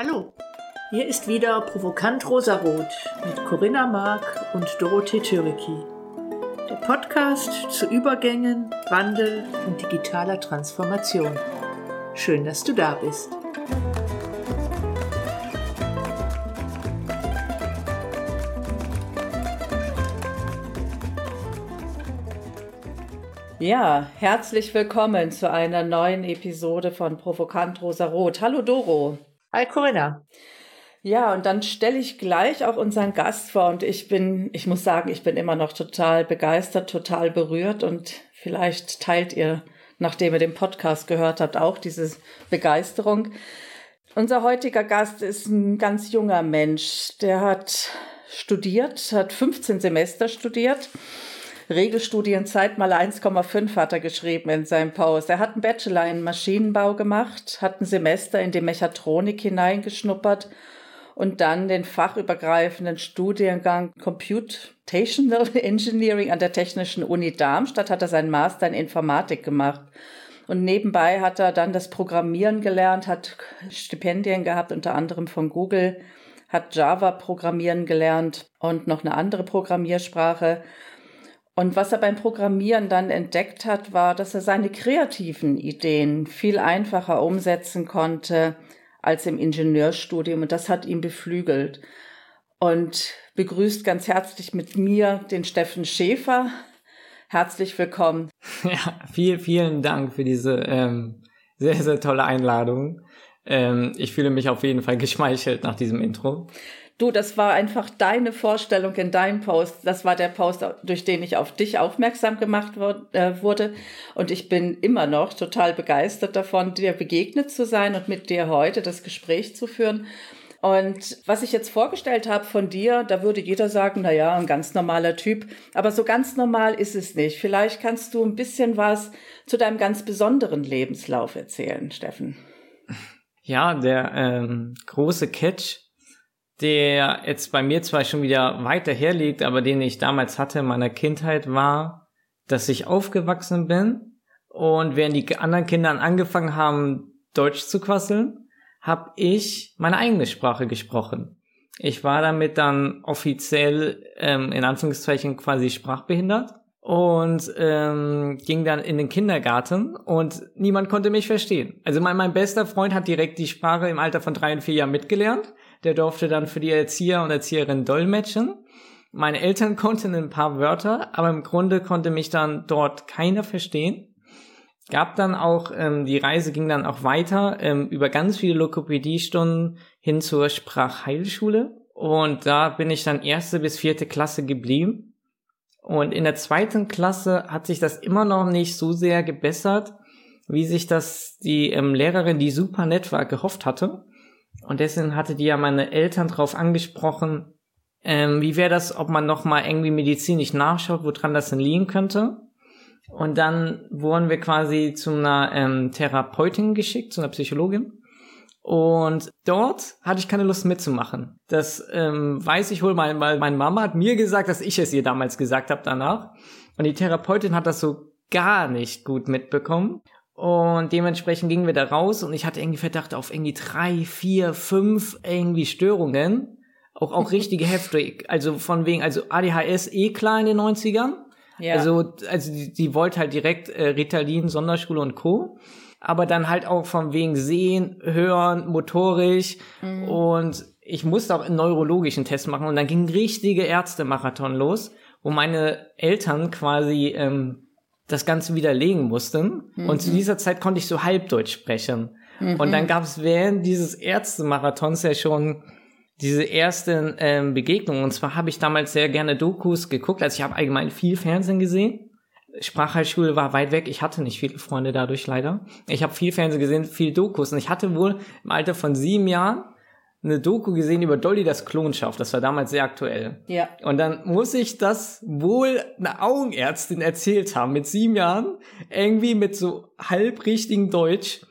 Hallo, hier ist wieder Provokant Rosarot mit Corinna Mark und Dorothee Türiki. Der Podcast zu Übergängen, Wandel und digitaler Transformation. Schön, dass du da bist. Ja, herzlich willkommen zu einer neuen Episode von Provokant Rosarot. Hallo Doro. Hi Corinna. Ja, und dann stelle ich gleich auch unseren Gast vor und ich bin, ich muss sagen, ich bin immer noch total begeistert, total berührt und vielleicht teilt ihr, nachdem ihr den Podcast gehört habt, auch diese Begeisterung. Unser heutiger Gast ist ein ganz junger Mensch, der hat studiert, hat 15 Semester studiert Regelstudienzeit mal 1,5 hat er geschrieben in seinem Post. Er hat einen Bachelor in Maschinenbau gemacht, hat ein Semester in die Mechatronik hineingeschnuppert und dann den fachübergreifenden Studiengang Computational Engineering an der Technischen Uni Darmstadt hat er seinen Master in Informatik gemacht. Und nebenbei hat er dann das Programmieren gelernt, hat Stipendien gehabt, unter anderem von Google, hat Java programmieren gelernt und noch eine andere Programmiersprache und was er beim Programmieren dann entdeckt hat, war, dass er seine kreativen Ideen viel einfacher umsetzen konnte als im Ingenieurstudium. Und das hat ihn beflügelt. Und begrüßt ganz herzlich mit mir den Steffen Schäfer. Herzlich willkommen. Ja, vielen, vielen Dank für diese ähm, sehr, sehr tolle Einladung. Ähm, ich fühle mich auf jeden Fall geschmeichelt nach diesem Intro. Du, das war einfach deine Vorstellung in deinem Post. Das war der Post, durch den ich auf dich aufmerksam gemacht äh, wurde. Und ich bin immer noch total begeistert davon, dir begegnet zu sein und mit dir heute das Gespräch zu führen. Und was ich jetzt vorgestellt habe von dir, da würde jeder sagen, na ja, ein ganz normaler Typ. Aber so ganz normal ist es nicht. Vielleicht kannst du ein bisschen was zu deinem ganz besonderen Lebenslauf erzählen, Steffen. Ja, der ähm, große Catch der jetzt bei mir zwar schon wieder weiter herliegt, aber den ich damals hatte in meiner Kindheit war, dass ich aufgewachsen bin und während die anderen Kinder angefangen haben, Deutsch zu quasseln, habe ich meine eigene Sprache gesprochen. Ich war damit dann offiziell ähm, in Anführungszeichen quasi sprachbehindert und ähm, ging dann in den Kindergarten und niemand konnte mich verstehen. Also mein, mein bester Freund hat direkt die Sprache im Alter von drei und vier Jahren mitgelernt der durfte dann für die Erzieher und Erzieherinnen dolmetschen. Meine Eltern konnten ein paar Wörter, aber im Grunde konnte mich dann dort keiner verstehen. Gab dann auch, ähm, die Reise ging dann auch weiter ähm, über ganz viele Lokopädiestunden hin zur Sprachheilschule. Und da bin ich dann erste bis vierte Klasse geblieben. Und in der zweiten Klasse hat sich das immer noch nicht so sehr gebessert, wie sich das die ähm, Lehrerin, die super nett war, gehofft hatte. Und deswegen hatte die ja meine Eltern drauf angesprochen, ähm, wie wäre das, ob man noch mal irgendwie medizinisch nachschaut, woran das denn liegen könnte. Und dann wurden wir quasi zu einer ähm, Therapeutin geschickt, zu einer Psychologin. Und dort hatte ich keine Lust mitzumachen. Das ähm, weiß ich wohl, weil, weil meine Mama hat mir gesagt, dass ich es ihr damals gesagt habe danach. Und die Therapeutin hat das so gar nicht gut mitbekommen. Und dementsprechend gingen wir da raus und ich hatte irgendwie Verdacht auf irgendwie drei, vier, fünf irgendwie Störungen. Auch, auch richtige heftig. Also von wegen, also ADHS eh klar in den 90ern. Ja. Also, also die, die wollte halt direkt äh, Ritalin, Sonderschule und Co. Aber dann halt auch von wegen Sehen, Hören, motorisch. Mhm. Und ich musste auch einen neurologischen Test machen. Und dann ging richtige Ärztemarathon los, wo meine Eltern quasi ähm, das Ganze widerlegen mussten. Mhm. Und zu dieser Zeit konnte ich so Halbdeutsch sprechen. Mhm. Und dann gab es während dieses Ärztemarathons ja schon diese ersten ähm, Begegnungen. Und zwar habe ich damals sehr gerne Dokus geguckt. Also ich habe allgemein viel Fernsehen gesehen. Sprachheilschule war weit weg. Ich hatte nicht viele Freunde dadurch leider. Ich habe viel Fernsehen gesehen, viel Dokus. Und ich hatte wohl im Alter von sieben Jahren eine Doku gesehen über Dolly das Klonschaff. Das war damals sehr aktuell. Ja. Und dann muss ich das wohl einer Augenärztin erzählt haben mit sieben Jahren, irgendwie mit so halbrichtigen Deutsch,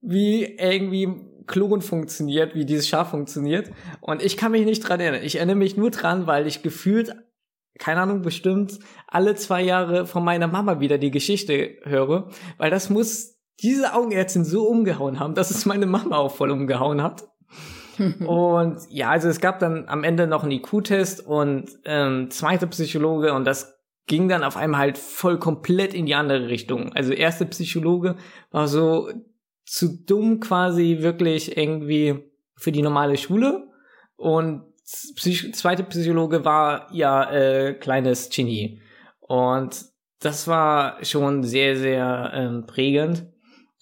wie irgendwie Klon funktioniert, wie dieses Schaf funktioniert. Und ich kann mich nicht dran erinnern. Ich erinnere mich nur dran, weil ich gefühlt, keine Ahnung, bestimmt alle zwei Jahre von meiner Mama wieder die Geschichte höre, weil das muss diese Augenärztin so umgehauen haben, dass es meine Mama auch voll umgehauen hat. Und ja, also es gab dann am Ende noch einen IQ-Test und ähm, zweite Psychologe und das ging dann auf einmal halt voll komplett in die andere Richtung. Also erste Psychologe war so zu dumm quasi wirklich irgendwie für die normale Schule und Psych zweite Psychologe war ja äh, kleines Genie. Und das war schon sehr sehr ähm, prägend.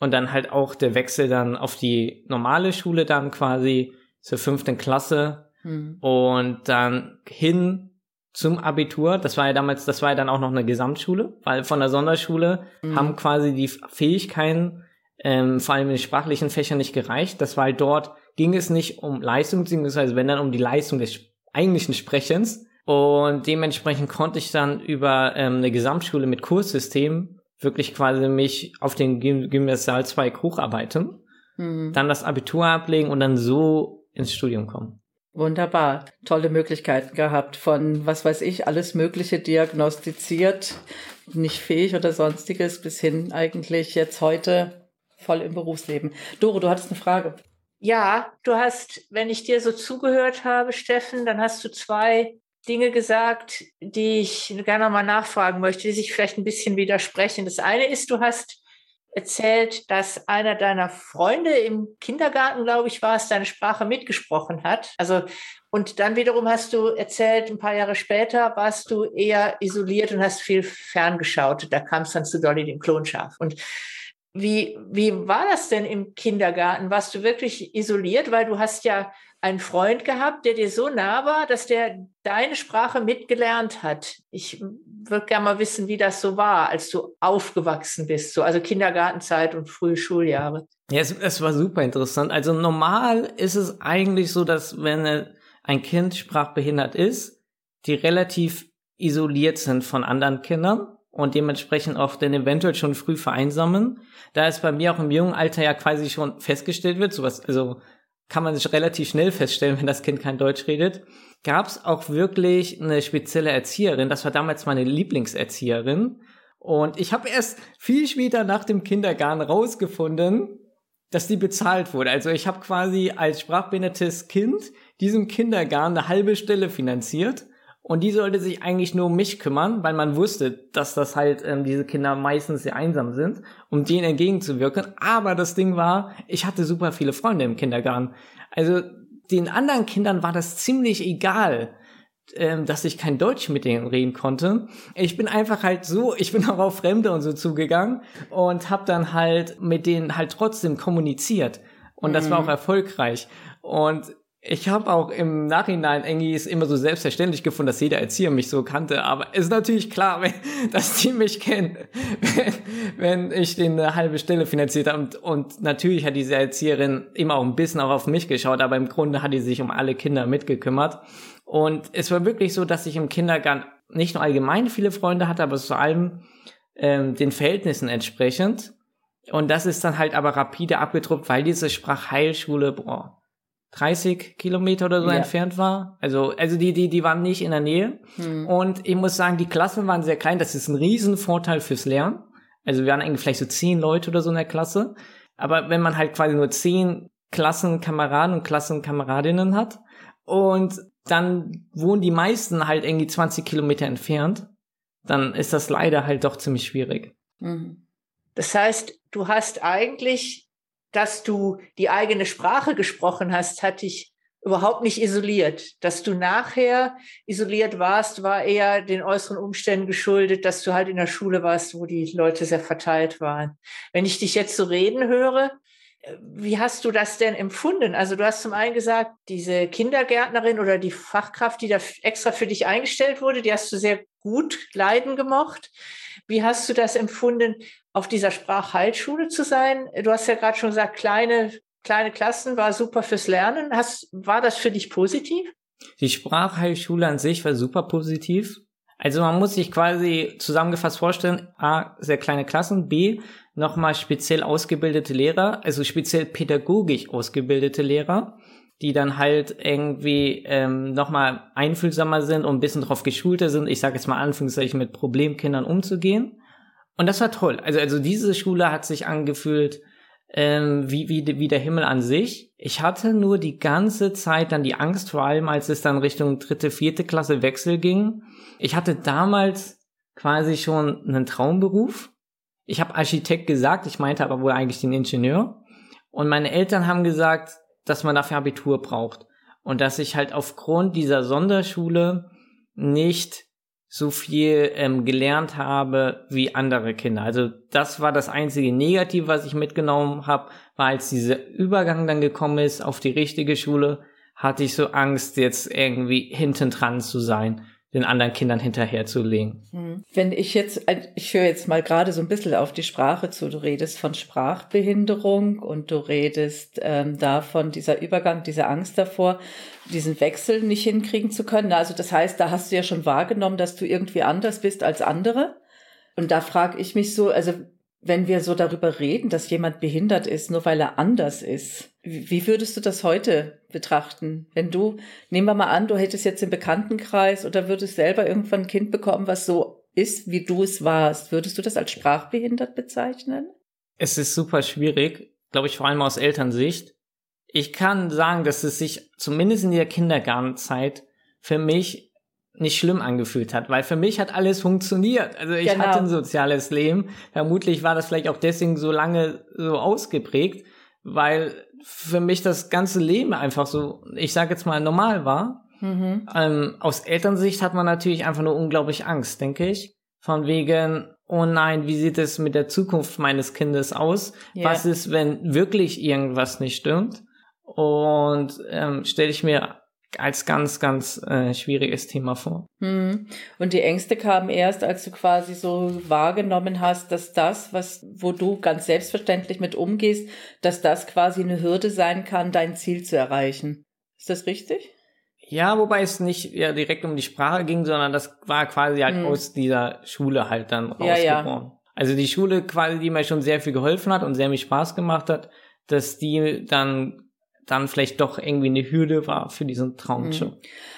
Und dann halt auch der Wechsel dann auf die normale Schule dann quasi zur fünften Klasse mhm. und dann hin zum Abitur. Das war ja damals, das war ja dann auch noch eine Gesamtschule, weil von der Sonderschule mhm. haben quasi die Fähigkeiten, ähm, vor allem in den sprachlichen Fächern nicht gereicht. Das war halt dort, ging es nicht um Leistung, beziehungsweise wenn dann um die Leistung des eigentlichen Sprechens. Und dementsprechend konnte ich dann über ähm, eine Gesamtschule mit Kurssystem wirklich quasi mich auf den Gymnasialzweig hocharbeiten, mhm. dann das Abitur ablegen und dann so ins Studium kommen. Wunderbar. Tolle Möglichkeiten gehabt von, was weiß ich, alles Mögliche diagnostiziert, nicht fähig oder sonstiges, bis hin eigentlich jetzt heute voll im Berufsleben. Doro, du hattest eine Frage. Ja, du hast, wenn ich dir so zugehört habe, Steffen, dann hast du zwei Dinge gesagt, die ich gerne nochmal nachfragen möchte, die sich vielleicht ein bisschen widersprechen. Das eine ist, du hast erzählt, dass einer deiner Freunde im Kindergarten, glaube ich, war es, deine Sprache mitgesprochen hat. Also, und dann wiederum hast du erzählt, ein paar Jahre später warst du eher isoliert und hast viel ferngeschaut. Da kam es dann zu Dolly, dem Klonschaf. Und wie, wie war das denn im Kindergarten? Warst du wirklich isoliert? Weil du hast ja einen Freund gehabt, der dir so nah war, dass der deine Sprache mitgelernt hat. Ich würde gerne mal wissen, wie das so war, als du aufgewachsen bist, so also Kindergartenzeit und frühe Schuljahre. Ja, es, es war super interessant. Also normal ist es eigentlich so, dass wenn ein Kind sprachbehindert ist, die relativ isoliert sind von anderen Kindern und dementsprechend auch dann eventuell schon früh vereinsamen. Da es bei mir auch im jungen Alter ja quasi schon festgestellt wird, sowas, also kann man sich relativ schnell feststellen, wenn das Kind kein Deutsch redet, gab es auch wirklich eine spezielle Erzieherin. Das war damals meine Lieblingserzieherin. Und ich habe erst viel später nach dem Kindergarten rausgefunden, dass die bezahlt wurde. Also ich habe quasi als sprachbehindertes Kind diesem Kindergarten eine halbe Stelle finanziert und die sollte sich eigentlich nur um mich kümmern, weil man wusste, dass das halt ähm, diese Kinder meistens sehr einsam sind, um denen entgegenzuwirken. Aber das Ding war, ich hatte super viele Freunde im Kindergarten. Also den anderen Kindern war das ziemlich egal, ähm, dass ich kein Deutsch mit denen reden konnte. Ich bin einfach halt so, ich bin auch auf Fremde und so zugegangen und habe dann halt mit denen halt trotzdem kommuniziert. Und das mhm. war auch erfolgreich. Und ich habe auch im Nachhinein es immer so selbstverständlich gefunden, dass jeder Erzieher mich so kannte. Aber es ist natürlich klar, wenn, dass die mich kennen, wenn, wenn ich den eine halbe Stelle finanziert habe. Und, und natürlich hat diese Erzieherin immer auch ein bisschen auch auf mich geschaut, aber im Grunde hat die sich um alle Kinder mitgekümmert. Und es war wirklich so, dass ich im Kindergarten nicht nur allgemein viele Freunde hatte, aber vor allem ähm, den Verhältnissen entsprechend. Und das ist dann halt aber rapide abgetruppt, weil diese Sprachheilschule, boah, 30 Kilometer oder so ja. entfernt war. Also, also die, die, die waren nicht in der Nähe. Hm. Und ich muss sagen, die Klassen waren sehr klein. Das ist ein Riesenvorteil fürs Lernen. Also wir waren eigentlich vielleicht so zehn Leute oder so in der Klasse. Aber wenn man halt quasi nur zehn Klassenkameraden und Klassenkameradinnen hat und dann wohnen die meisten halt irgendwie 20 Kilometer entfernt, dann ist das leider halt doch ziemlich schwierig. Mhm. Das heißt, du hast eigentlich dass du die eigene Sprache gesprochen hast, hat dich überhaupt nicht isoliert. Dass du nachher isoliert warst, war eher den äußeren Umständen geschuldet, dass du halt in der Schule warst, wo die Leute sehr verteilt waren. Wenn ich dich jetzt so reden höre, wie hast du das denn empfunden? Also du hast zum einen gesagt, diese Kindergärtnerin oder die Fachkraft, die da extra für dich eingestellt wurde, die hast du sehr gut leiden gemocht. Wie hast du das empfunden, auf dieser Sprachheilschule zu sein? Du hast ja gerade schon gesagt, kleine, kleine Klassen war super fürs Lernen. Hast, war das für dich positiv? Die Sprachheilschule an sich war super positiv. Also man muss sich quasi zusammengefasst vorstellen, A, sehr kleine Klassen, B, nochmal speziell ausgebildete Lehrer, also speziell pädagogisch ausgebildete Lehrer, die dann halt irgendwie ähm, nochmal einfühlsamer sind und ein bisschen darauf geschulter sind, ich sage jetzt mal Anführungszeichen, mit Problemkindern umzugehen. Und das war toll. Also, also diese Schule hat sich angefühlt ähm, wie, wie, wie der Himmel an sich. Ich hatte nur die ganze Zeit dann die Angst, vor allem als es dann Richtung dritte, vierte Klasse Wechsel ging. Ich hatte damals quasi schon einen Traumberuf. Ich habe Architekt gesagt, ich meinte aber wohl eigentlich den Ingenieur. Und meine Eltern haben gesagt, dass man dafür Abitur braucht. Und dass ich halt aufgrund dieser Sonderschule nicht so viel ähm, gelernt habe wie andere Kinder. Also das war das einzige Negative, was ich mitgenommen habe, war als dieser Übergang dann gekommen ist auf die richtige Schule, hatte ich so Angst, jetzt irgendwie hinten dran zu sein den anderen Kindern hinterherzulegen. Hm. Wenn ich jetzt, ich höre jetzt mal gerade so ein bisschen auf die Sprache zu, du redest von Sprachbehinderung und du redest ähm, davon, dieser Übergang, diese Angst davor, diesen Wechsel nicht hinkriegen zu können. Also das heißt, da hast du ja schon wahrgenommen, dass du irgendwie anders bist als andere. Und da frage ich mich so, also wenn wir so darüber reden, dass jemand behindert ist, nur weil er anders ist, wie würdest du das heute betrachten? Wenn du, nehmen wir mal an, du hättest jetzt im Bekanntenkreis oder würdest selber irgendwann ein Kind bekommen, was so ist, wie du es warst, würdest du das als sprachbehindert bezeichnen? Es ist super schwierig, glaube ich, vor allem aus Elternsicht. Ich kann sagen, dass es sich zumindest in der Kindergartenzeit für mich nicht schlimm angefühlt hat, weil für mich hat alles funktioniert. Also ich genau. hatte ein soziales Leben. Vermutlich war das vielleicht auch deswegen so lange so ausgeprägt, weil für mich das ganze Leben einfach so, ich sage jetzt mal, normal war. Mhm. Ähm, aus Elternsicht hat man natürlich einfach nur unglaublich Angst, denke ich. Von wegen, oh nein, wie sieht es mit der Zukunft meines Kindes aus? Yeah. Was ist, wenn wirklich irgendwas nicht stimmt? Und ähm, stelle ich mir als ganz, ganz äh, schwieriges Thema vor. Hm. Und die Ängste kamen erst, als du quasi so wahrgenommen hast, dass das, was, wo du ganz selbstverständlich mit umgehst, dass das quasi eine Hürde sein kann, dein Ziel zu erreichen. Ist das richtig? Ja, wobei es nicht ja, direkt um die Sprache ging, sondern das war quasi halt hm. aus dieser Schule halt dann rausgeboren. Ja, ja. Also die Schule quasi, die mir schon sehr viel geholfen hat und sehr viel Spaß gemacht hat, dass die dann dann vielleicht doch irgendwie eine Hürde war für diesen Traumjob. Mhm.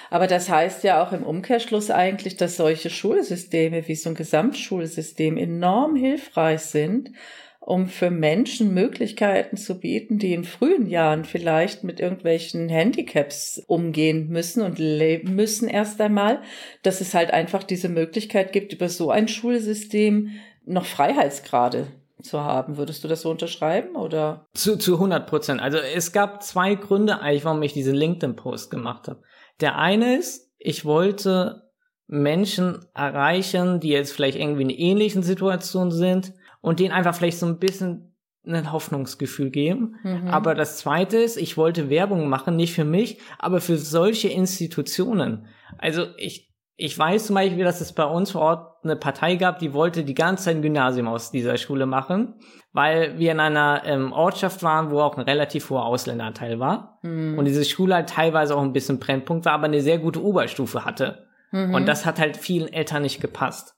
Aber das heißt ja auch im Umkehrschluss eigentlich, dass solche Schulsysteme wie so ein Gesamtschulsystem enorm hilfreich sind, um für Menschen Möglichkeiten zu bieten, die in frühen Jahren vielleicht mit irgendwelchen Handicaps umgehen müssen und leben müssen erst einmal, dass es halt einfach diese Möglichkeit gibt, über so ein Schulsystem noch Freiheitsgrade zu haben. Würdest du das so unterschreiben oder? Zu, zu 100 Prozent. Also es gab zwei Gründe eigentlich, warum ich diesen LinkedIn-Post gemacht habe. Der eine ist, ich wollte Menschen erreichen, die jetzt vielleicht irgendwie in ähnlichen Situationen sind und denen einfach vielleicht so ein bisschen ein Hoffnungsgefühl geben. Mhm. Aber das zweite ist, ich wollte Werbung machen, nicht für mich, aber für solche Institutionen. Also ich, ich weiß zum Beispiel, dass es bei uns vor Ort eine Partei gab, die wollte die ganze Zeit ein Gymnasium aus dieser Schule machen, weil wir in einer ähm, Ortschaft waren, wo auch ein relativ hoher Ausländeranteil war. Mhm. Und diese Schule halt teilweise auch ein bisschen Brennpunkt war, aber eine sehr gute Oberstufe hatte. Mhm. Und das hat halt vielen Eltern nicht gepasst.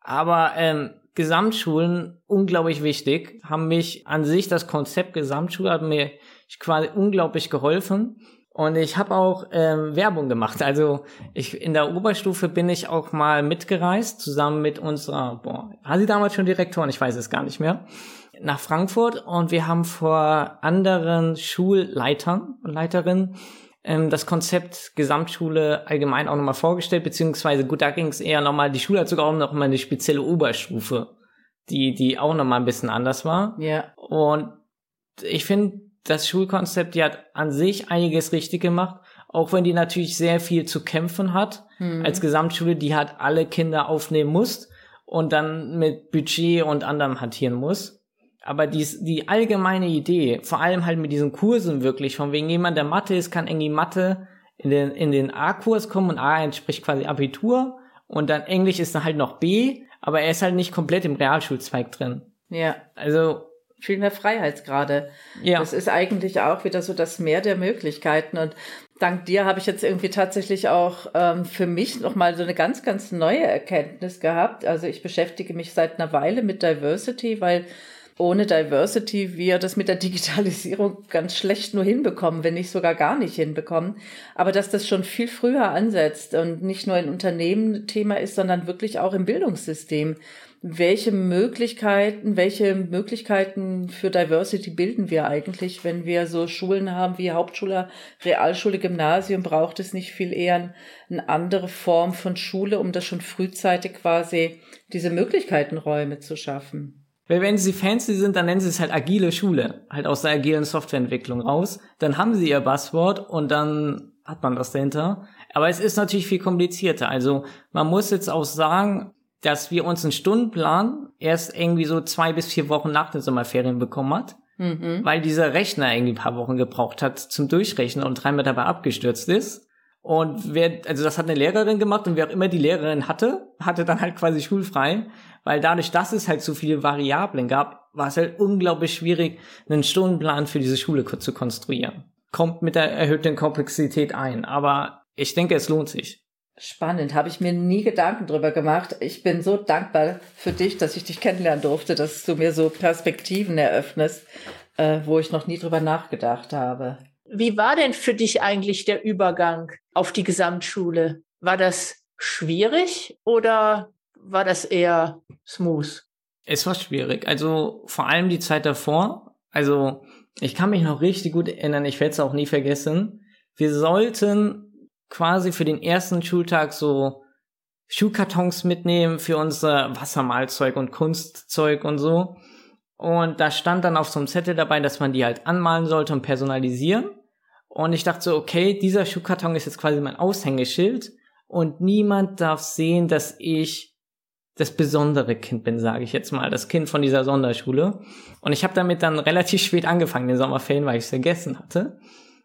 Aber ähm, Gesamtschulen, unglaublich wichtig, haben mich an sich, das Konzept Gesamtschule hat mir quasi unglaublich geholfen und ich habe auch ähm, Werbung gemacht. Also ich in der Oberstufe bin ich auch mal mitgereist, zusammen mit unserer, boah, war sie damals schon Direktorin? Ich weiß es gar nicht mehr. Nach Frankfurt und wir haben vor anderen Schulleitern und Leiterinnen ähm, das Konzept Gesamtschule allgemein auch nochmal vorgestellt, beziehungsweise gut, da ging es eher nochmal, die Schule hat sogar auch noch mal eine spezielle Oberstufe, die, die auch nochmal ein bisschen anders war. Ja. Und ich finde, das Schulkonzept, die hat an sich einiges richtig gemacht, auch wenn die natürlich sehr viel zu kämpfen hat. Mhm. Als Gesamtschule, die hat alle Kinder aufnehmen muss und dann mit Budget und anderem hantieren muss. Aber dies, die allgemeine Idee, vor allem halt mit diesen Kursen wirklich, von wegen jemand, der Mathe ist, kann irgendwie Mathe in den, in den A-Kurs kommen und A entspricht quasi Abitur und dann Englisch ist dann halt noch B, aber er ist halt nicht komplett im Realschulzweig drin. Ja. Also viel mehr Freiheitsgrade. Ja. Das ist eigentlich auch wieder so das Meer der Möglichkeiten. Und dank dir habe ich jetzt irgendwie tatsächlich auch ähm, für mich nochmal so eine ganz, ganz neue Erkenntnis gehabt. Also ich beschäftige mich seit einer Weile mit Diversity, weil ohne Diversity wir das mit der Digitalisierung ganz schlecht nur hinbekommen, wenn nicht sogar gar nicht hinbekommen. Aber dass das schon viel früher ansetzt und nicht nur in Unternehmen Thema ist, sondern wirklich auch im Bildungssystem. Welche Möglichkeiten, welche Möglichkeiten für Diversity bilden wir eigentlich, wenn wir so Schulen haben wie Hauptschule, Realschule, Gymnasium? Braucht es nicht viel eher eine andere Form von Schule, um das schon frühzeitig quasi diese Möglichkeitenräume zu schaffen? Wenn sie fancy sind, dann nennen sie es halt agile Schule, halt aus der agilen Softwareentwicklung raus. Dann haben sie ihr Buzzword und dann hat man das dahinter. Aber es ist natürlich viel komplizierter. Also man muss jetzt auch sagen, dass wir uns einen Stundenplan erst irgendwie so zwei bis vier Wochen nach den Sommerferien bekommen hat. Mhm. Weil dieser Rechner irgendwie ein paar Wochen gebraucht hat zum Durchrechnen und dreimal dabei abgestürzt ist. Und wer, also das hat eine Lehrerin gemacht und wer auch immer die Lehrerin hatte, hatte dann halt quasi schulfrei weil dadurch, dass es halt so viele Variablen gab, war es halt unglaublich schwierig, einen Stundenplan für diese Schule zu konstruieren. Kommt mit der erhöhten Komplexität ein, aber ich denke, es lohnt sich. Spannend, habe ich mir nie Gedanken drüber gemacht. Ich bin so dankbar für dich, dass ich dich kennenlernen durfte, dass du mir so Perspektiven eröffnest, äh, wo ich noch nie drüber nachgedacht habe. Wie war denn für dich eigentlich der Übergang auf die Gesamtschule? War das schwierig oder war das eher smooth? Es war schwierig. Also vor allem die Zeit davor. Also ich kann mich noch richtig gut erinnern, ich werde es auch nie vergessen. Wir sollten quasi für den ersten Schultag so Schuhkartons mitnehmen für unser Wassermalzeug und Kunstzeug und so. Und da stand dann auf so einem Zettel dabei, dass man die halt anmalen sollte und personalisieren. Und ich dachte so, okay, dieser Schuhkarton ist jetzt quasi mein Aushängeschild und niemand darf sehen, dass ich das besondere Kind bin, sage ich jetzt mal, das Kind von dieser Sonderschule. Und ich habe damit dann relativ spät angefangen, den Sommerferien, weil ich es vergessen hatte.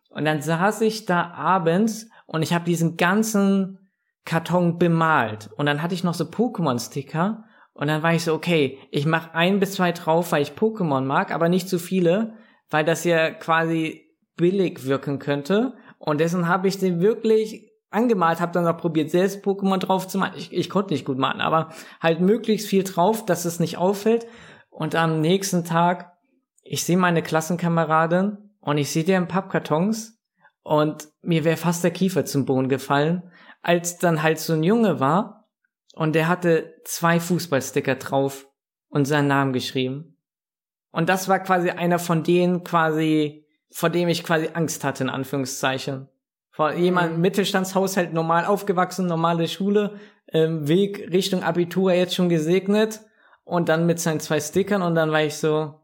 Und dann saß ich da abends und ich habe diesen ganzen Karton bemalt. Und dann hatte ich noch so Pokémon-Sticker. Und dann war ich so, okay, ich mache ein bis zwei drauf, weil ich Pokémon mag, aber nicht zu viele, weil das ja quasi billig wirken könnte. Und dessen habe ich den wirklich angemalt, habe dann auch probiert, selbst Pokémon drauf zu malen. Ich, ich konnte nicht gut malen, aber halt möglichst viel drauf, dass es nicht auffällt. Und am nächsten Tag, ich sehe meine Klassenkameradin und ich sehe deren Pappkartons und mir wäre fast der Kiefer zum Boden gefallen, als dann halt so ein Junge war und der hatte zwei Fußballsticker drauf und seinen Namen geschrieben. Und das war quasi einer von denen quasi, vor dem ich quasi Angst hatte, in Anführungszeichen. Von jemand mhm. Mittelstandshaushalt normal aufgewachsen, normale Schule, ähm, Weg Richtung Abitur jetzt schon gesegnet und dann mit seinen zwei Stickern und dann war ich so,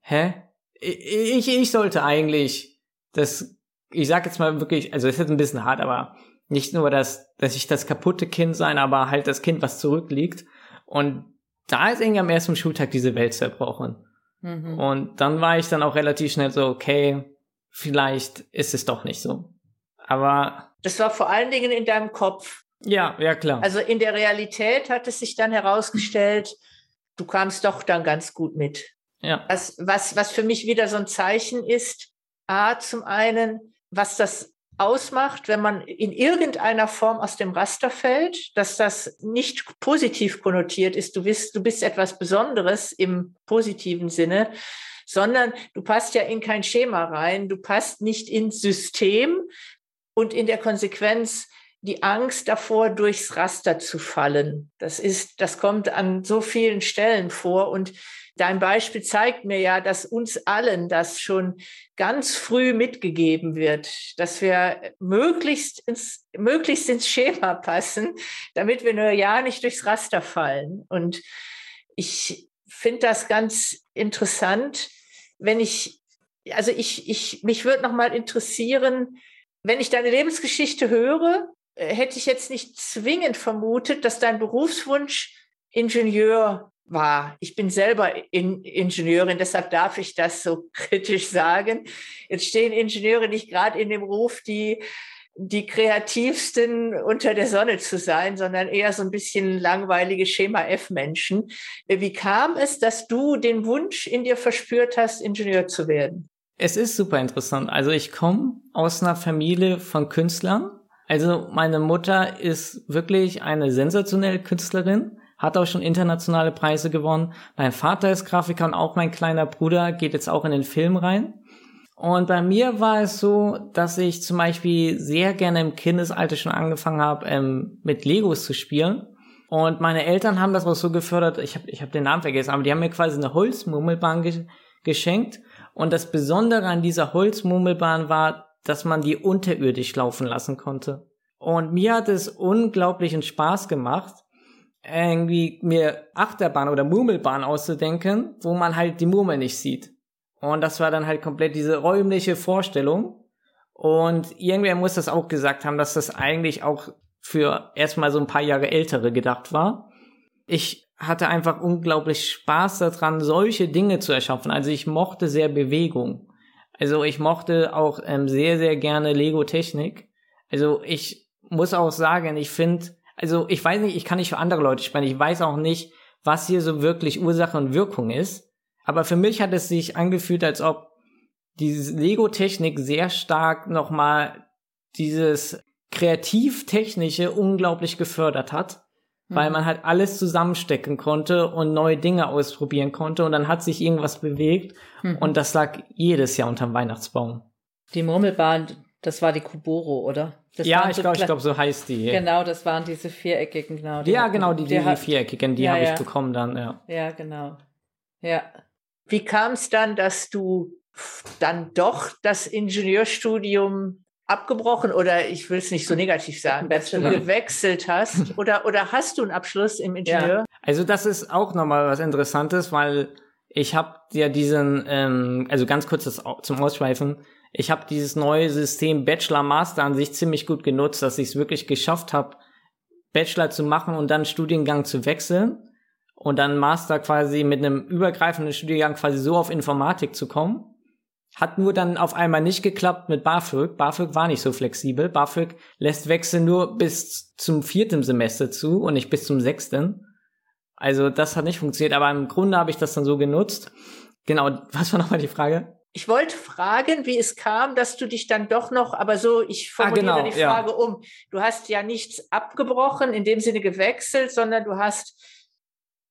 hä? Ich, ich sollte eigentlich das, ich sag jetzt mal wirklich, also es ist ein bisschen hart, aber nicht nur das, dass ich das kaputte Kind sein, aber halt das Kind, was zurückliegt. Und da ist irgendwie am ersten Schultag diese Welt zerbrochen. Mhm. Und dann war ich dann auch relativ schnell so, okay, vielleicht ist es doch nicht so. Aber. Das war vor allen Dingen in deinem Kopf. Ja, ja, klar. Also in der Realität hat es sich dann herausgestellt, du kamst doch dann ganz gut mit. Ja. Was, was, was für mich wieder so ein Zeichen ist, A, zum einen, was das ausmacht, wenn man in irgendeiner Form aus dem Raster fällt, dass das nicht positiv konnotiert ist, du bist, du bist etwas Besonderes im positiven Sinne, sondern du passt ja in kein Schema rein, du passt nicht ins System, und in der Konsequenz die Angst davor, durchs Raster zu fallen. Das ist, das kommt an so vielen Stellen vor und Dein Beispiel zeigt mir ja, dass uns allen das schon ganz früh mitgegeben wird, dass wir möglichst ins, möglichst ins Schema passen, damit wir nur ja nicht durchs Raster fallen. Und ich finde das ganz interessant, wenn ich, also ich, ich, mich würde noch mal interessieren, wenn ich deine Lebensgeschichte höre, hätte ich jetzt nicht zwingend vermutet, dass dein Berufswunsch Ingenieur war. Ich bin selber in Ingenieurin, deshalb darf ich das so kritisch sagen. Jetzt stehen Ingenieure nicht gerade in dem Ruf, die die kreativsten unter der Sonne zu sein, sondern eher so ein bisschen langweilige Schema F-Menschen. Wie kam es, dass du den Wunsch in dir verspürt hast, Ingenieur zu werden? Es ist super interessant. Also ich komme aus einer Familie von Künstlern. Also meine Mutter ist wirklich eine sensationelle Künstlerin, hat auch schon internationale Preise gewonnen. Mein Vater ist Grafiker und auch mein kleiner Bruder geht jetzt auch in den Film rein. Und bei mir war es so, dass ich zum Beispiel sehr gerne im Kindesalter schon angefangen habe, ähm, mit Legos zu spielen. Und meine Eltern haben das auch so gefördert, ich habe ich hab den Namen vergessen, aber die haben mir quasi eine Holzmurmelbahn ge geschenkt. Und das Besondere an dieser Holzmurmelbahn war, dass man die unterirdisch laufen lassen konnte. Und mir hat es unglaublichen Spaß gemacht, irgendwie mir Achterbahn oder Murmelbahn auszudenken, wo man halt die Murmel nicht sieht. Und das war dann halt komplett diese räumliche Vorstellung. Und irgendwer muss das auch gesagt haben, dass das eigentlich auch für erstmal so ein paar Jahre ältere gedacht war. Ich hatte einfach unglaublich Spaß daran, solche Dinge zu erschaffen. Also ich mochte sehr Bewegung. Also ich mochte auch ähm, sehr, sehr gerne Lego-Technik. Also ich muss auch sagen, ich finde, also ich weiß nicht, ich kann nicht für andere Leute sprechen. Ich weiß auch nicht, was hier so wirklich Ursache und Wirkung ist. Aber für mich hat es sich angefühlt, als ob diese Lego-Technik sehr stark nochmal dieses kreativ-technische unglaublich gefördert hat, mhm. weil man halt alles zusammenstecken konnte und neue Dinge ausprobieren konnte und dann hat sich irgendwas bewegt mhm. und das lag jedes Jahr unterm Weihnachtsbaum. Die Murmelbahn, das war die Kuboro, oder? Das ja, ich glaube, ich glaube, so heißt die. Genau, das waren diese viereckigen, genau. Die ja, genau, die, die, die viereckigen, die ja, habe ja. ich bekommen dann, ja. Ja, genau. Ja. Wie kam es dann, dass du dann doch das Ingenieurstudium abgebrochen oder ich will es nicht so negativ sagen, dass du gewechselt hast oder, oder hast du einen Abschluss im Ingenieur? Ja. Also das ist auch nochmal was Interessantes, weil ich habe ja diesen, ähm, also ganz kurz das zum Ausschweifen, ich habe dieses neue System Bachelor Master an sich ziemlich gut genutzt, dass ich es wirklich geschafft habe, Bachelor zu machen und dann Studiengang zu wechseln und dann Master quasi mit einem übergreifenden Studiengang quasi so auf Informatik zu kommen. Hat nur dann auf einmal nicht geklappt mit BAföG. BAföG war nicht so flexibel. BAföG lässt Wechsel nur bis zum vierten Semester zu und nicht bis zum sechsten. Also das hat nicht funktioniert, aber im Grunde habe ich das dann so genutzt. Genau, was war nochmal die Frage? Ich wollte fragen, wie es kam, dass du dich dann doch noch, aber so, ich ah, formuliere ah, genau, die Frage ja. um. Du hast ja nichts abgebrochen, in dem Sinne gewechselt, sondern du hast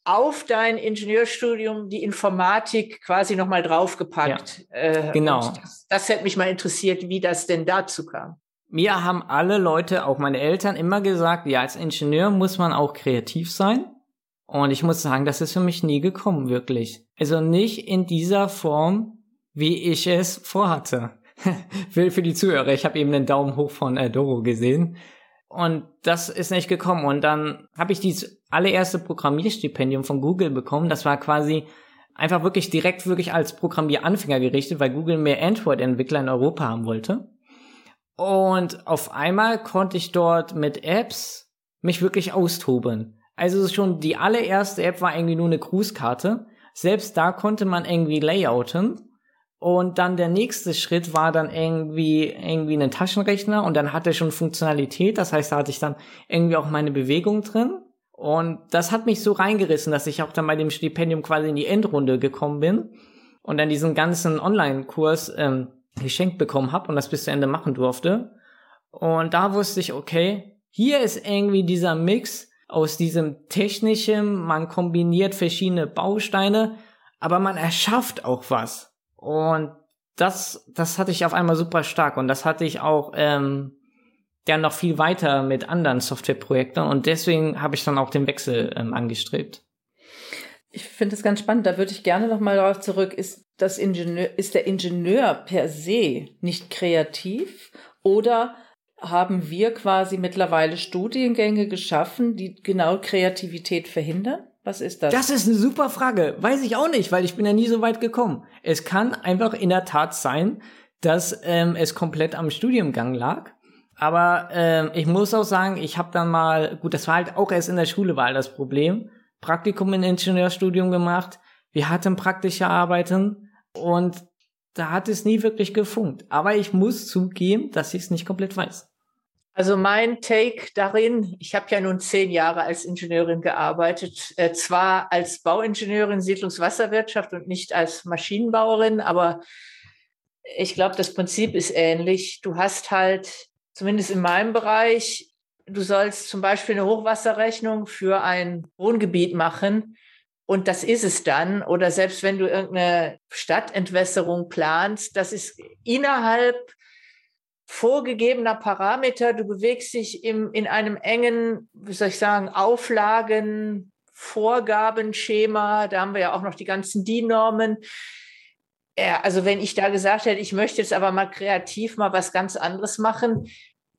auf dein Ingenieurstudium die Informatik quasi nochmal draufgepackt. Ja, äh, genau. Das, das hätte mich mal interessiert, wie das denn dazu kam. Mir haben alle Leute, auch meine Eltern, immer gesagt, ja, als Ingenieur muss man auch kreativ sein. Und ich muss sagen, das ist für mich nie gekommen, wirklich. Also nicht in dieser Form, wie ich es vorhatte. für, für die Zuhörer, ich habe eben den Daumen hoch von äh, Doro gesehen. Und das ist nicht gekommen. Und dann habe ich dieses allererste Programmierstipendium von Google bekommen. Das war quasi einfach wirklich direkt wirklich als Programmieranfänger gerichtet, weil Google mehr Android-Entwickler in Europa haben wollte. Und auf einmal konnte ich dort mit Apps mich wirklich austoben. Also schon die allererste App war irgendwie nur eine Grußkarte. Selbst da konnte man irgendwie layouten. Und dann der nächste Schritt war dann irgendwie, irgendwie einen Taschenrechner und dann hatte er schon Funktionalität. Das heißt, da hatte ich dann irgendwie auch meine Bewegung drin. Und das hat mich so reingerissen, dass ich auch dann bei dem Stipendium quasi in die Endrunde gekommen bin und dann diesen ganzen Online-Kurs ähm, geschenkt bekommen habe und das bis zu Ende machen durfte. Und da wusste ich, okay, hier ist irgendwie dieser Mix aus diesem technischen, man kombiniert verschiedene Bausteine, aber man erschafft auch was. Und das, das hatte ich auf einmal super stark und das hatte ich auch ähm, ja noch viel weiter mit anderen Softwareprojekten und deswegen habe ich dann auch den Wechsel ähm, angestrebt. Ich finde es ganz spannend. Da würde ich gerne noch mal darauf zurück. Ist das Ingenieur, ist der Ingenieur per se nicht kreativ oder haben wir quasi mittlerweile Studiengänge geschaffen, die genau Kreativität verhindern? Was ist das? Das ist eine super Frage. Weiß ich auch nicht, weil ich bin ja nie so weit gekommen. Es kann einfach in der Tat sein, dass ähm, es komplett am Studiengang lag. Aber ähm, ich muss auch sagen, ich habe dann mal, gut, das war halt auch erst in der Schule war halt das Problem, Praktikum in Ingenieurstudium gemacht. Wir hatten praktische Arbeiten und da hat es nie wirklich gefunkt. Aber ich muss zugeben, dass ich es nicht komplett weiß. Also mein Take darin, ich habe ja nun zehn Jahre als Ingenieurin gearbeitet, äh, zwar als Bauingenieurin Siedlungswasserwirtschaft und nicht als Maschinenbauerin, aber ich glaube, das Prinzip ist ähnlich. Du hast halt, zumindest in meinem Bereich, du sollst zum Beispiel eine Hochwasserrechnung für ein Wohngebiet machen und das ist es dann. Oder selbst wenn du irgendeine Stadtentwässerung planst, das ist innerhalb vorgegebener Parameter. Du bewegst dich im, in einem engen, wie soll ich sagen, Auflagen, Vorgabenschema. Da haben wir ja auch noch die ganzen DIN-Normen. Ja, also wenn ich da gesagt hätte, ich möchte jetzt aber mal kreativ mal was ganz anderes machen,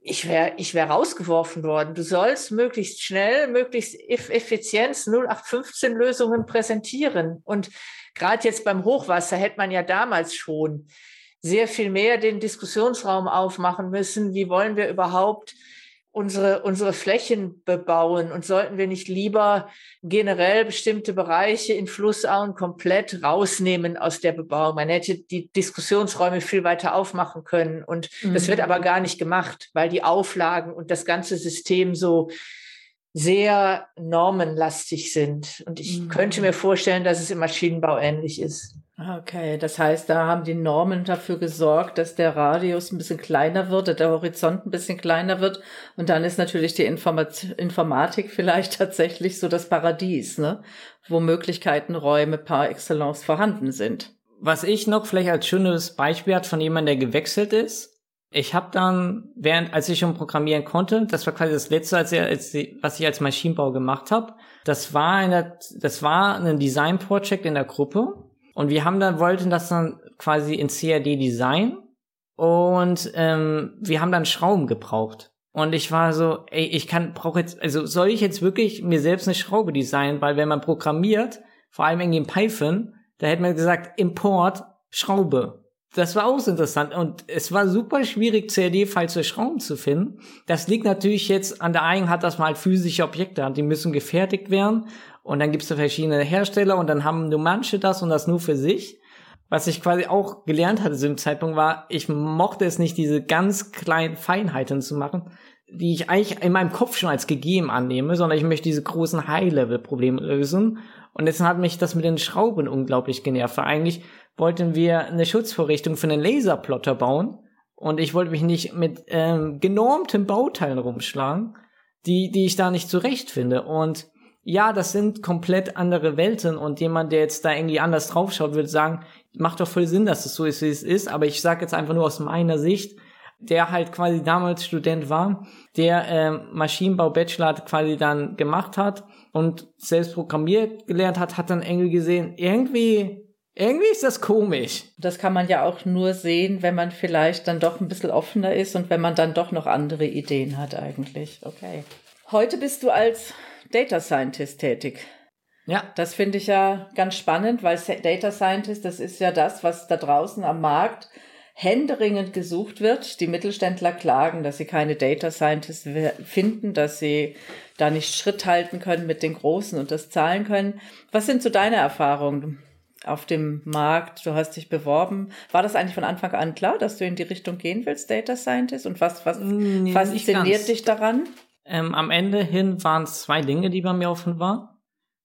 ich wäre ich wär rausgeworfen worden. Du sollst möglichst schnell, möglichst Effizienz 0815 Lösungen präsentieren. Und gerade jetzt beim Hochwasser hätte man ja damals schon sehr viel mehr den Diskussionsraum aufmachen müssen. Wie wollen wir überhaupt unsere, unsere Flächen bebauen und sollten wir nicht lieber generell bestimmte Bereiche in Flussauen komplett rausnehmen aus der Bebauung? Man hätte die Diskussionsräume viel weiter aufmachen können und mhm. das wird mhm. aber gar nicht gemacht, weil die Auflagen und das ganze System so sehr normenlastig sind. Und ich mhm. könnte mir vorstellen, dass es im Maschinenbau ähnlich ist. Okay, das heißt, da haben die Normen dafür gesorgt, dass der Radius ein bisschen kleiner wird, der Horizont ein bisschen kleiner wird. Und dann ist natürlich die Informat Informatik vielleicht tatsächlich so das Paradies, ne? wo Möglichkeitenräume par excellence vorhanden sind. Was ich noch vielleicht als schönes Beispiel hat von jemandem, der gewechselt ist. Ich habe dann, während als ich schon programmieren konnte, das war quasi das letzte, als, als, was ich als Maschinenbau gemacht habe. Das war eine, das war ein Design Project in der Gruppe und wir haben dann, wollten das dann quasi in CAD design und ähm, wir haben dann Schrauben gebraucht. Und ich war so, ey, ich kann, brauche jetzt, also soll ich jetzt wirklich mir selbst eine Schraube designen, weil wenn man programmiert, vor allem irgendwie in Python, da hätte man gesagt, Import, Schraube. Das war auch interessant und es war super schwierig, CAD-Files für Schrauben zu finden. Das liegt natürlich jetzt an der Eigenheit, dass man halt physische Objekte hat, die müssen gefertigt werden und dann gibt es verschiedene Hersteller und dann haben nur manche das und das nur für sich. Was ich quasi auch gelernt hatte zu dem Zeitpunkt war, ich mochte es nicht, diese ganz kleinen Feinheiten zu machen, die ich eigentlich in meinem Kopf schon als gegeben annehme, sondern ich möchte diese großen High-Level-Probleme lösen. Und jetzt hat mich das mit den Schrauben unglaublich genervt, weil eigentlich wollten wir eine Schutzvorrichtung für einen Laserplotter bauen und ich wollte mich nicht mit ähm, genormten Bauteilen rumschlagen, die, die ich da nicht zurechtfinde. Und ja, das sind komplett andere Welten und jemand, der jetzt da irgendwie anders draufschaut, würde sagen, macht doch voll Sinn, dass es so ist, wie es ist, aber ich sage jetzt einfach nur aus meiner Sicht, der halt quasi damals Student war, der äh, Maschinenbau-Bachelor quasi dann gemacht hat und selbst programmiert gelernt hat, hat dann irgendwie gesehen, irgendwie, irgendwie ist das komisch. Das kann man ja auch nur sehen, wenn man vielleicht dann doch ein bisschen offener ist und wenn man dann doch noch andere Ideen hat eigentlich. Okay. Heute bist du als Data Scientist tätig. Ja. Das finde ich ja ganz spannend, weil Data Scientist, das ist ja das, was da draußen am Markt händeringend gesucht wird. Die Mittelständler klagen, dass sie keine Data Scientists finden, dass sie da nicht Schritt halten können mit den Großen und das zahlen können. Was sind so deine Erfahrungen auf dem Markt? Du hast dich beworben. War das eigentlich von Anfang an klar, dass du in die Richtung gehen willst, Data Scientist? Und was, was nee, fasziniert dich daran? Ähm, am Ende hin waren es zwei Dinge, die bei mir offen waren.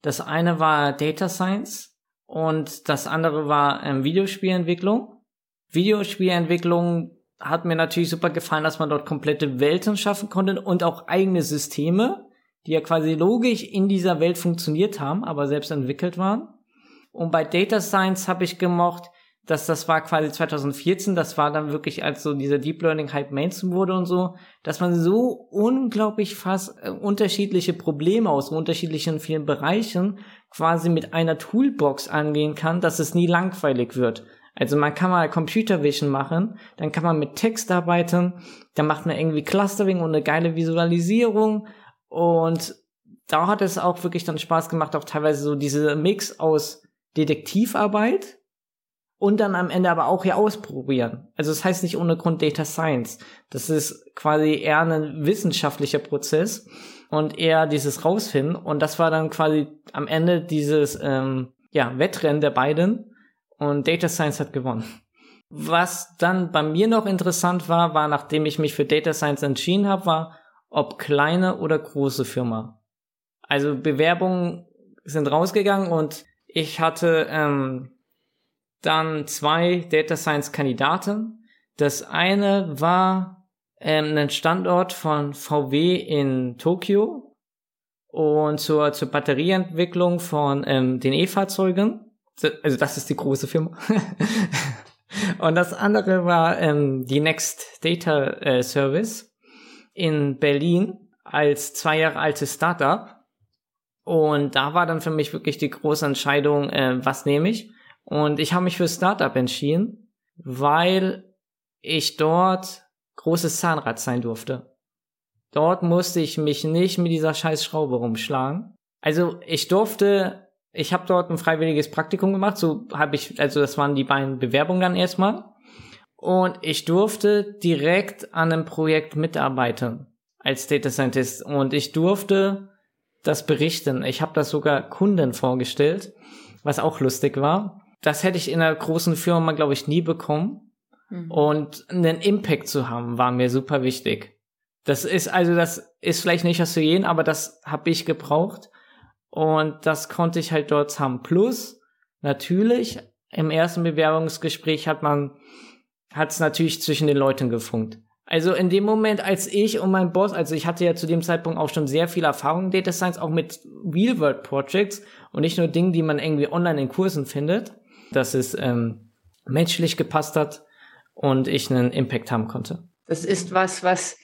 Das eine war Data Science und das andere war ähm, Videospielentwicklung. Videospielentwicklung hat mir natürlich super gefallen, dass man dort komplette Welten schaffen konnte und auch eigene Systeme, die ja quasi logisch in dieser Welt funktioniert haben, aber selbst entwickelt waren. Und bei Data Science habe ich gemocht, dass das war quasi 2014, das war dann wirklich, als so dieser Deep Learning Hype Mainstream wurde und so, dass man so unglaublich fast äh, unterschiedliche Probleme aus unterschiedlichen vielen Bereichen quasi mit einer Toolbox angehen kann, dass es nie langweilig wird. Also man kann mal Computer Vision machen, dann kann man mit Text arbeiten, dann macht man irgendwie Clustering und eine geile Visualisierung und da hat es auch wirklich dann Spaß gemacht, auch teilweise so diese Mix aus Detektivarbeit und dann am Ende aber auch hier ausprobieren. Also das heißt nicht ohne Grund Data Science. Das ist quasi eher ein wissenschaftlicher Prozess und eher dieses Rausfinden. Und das war dann quasi am Ende dieses ähm, ja, Wettrennen der beiden und Data Science hat gewonnen. Was dann bei mir noch interessant war, war, nachdem ich mich für Data Science entschieden habe, war, ob kleine oder große Firma. Also Bewerbungen sind rausgegangen und ich hatte ähm, dann zwei Data Science Kandidaten. Das eine war ähm, einen Standort von VW in Tokio und zur, zur Batterieentwicklung von ähm, den E-Fahrzeugen. Also das ist die große Firma. und das andere war ähm, die Next Data äh, Service in Berlin als zwei Jahre altes Startup. Und da war dann für mich wirklich die große Entscheidung, äh, was nehme ich. Und ich habe mich für Startup entschieden, weil ich dort großes Zahnrad sein durfte. Dort musste ich mich nicht mit dieser scheiß Schraube rumschlagen. Also ich durfte, ich habe dort ein freiwilliges Praktikum gemacht, so habe ich, also das waren die beiden Bewerbungen dann erstmal. Und ich durfte direkt an einem Projekt mitarbeiten als Data Scientist. Und ich durfte das berichten. Ich habe das sogar Kunden vorgestellt, was auch lustig war. Das hätte ich in einer großen Firma, glaube ich, nie bekommen. Mhm. Und einen Impact zu haben, war mir super wichtig. Das ist also, das ist vielleicht nicht was für jeden, aber das habe ich gebraucht. Und das konnte ich halt dort haben. Plus, natürlich, im ersten Bewerbungsgespräch hat man, hat es natürlich zwischen den Leuten gefunkt. Also in dem Moment, als ich und mein Boss, also ich hatte ja zu dem Zeitpunkt auch schon sehr viel Erfahrung in Data Science, auch mit Real World Projects und nicht nur Dingen, die man irgendwie online in Kursen findet, dass es ähm, menschlich gepasst hat und ich einen Impact haben konnte. Das ist was, was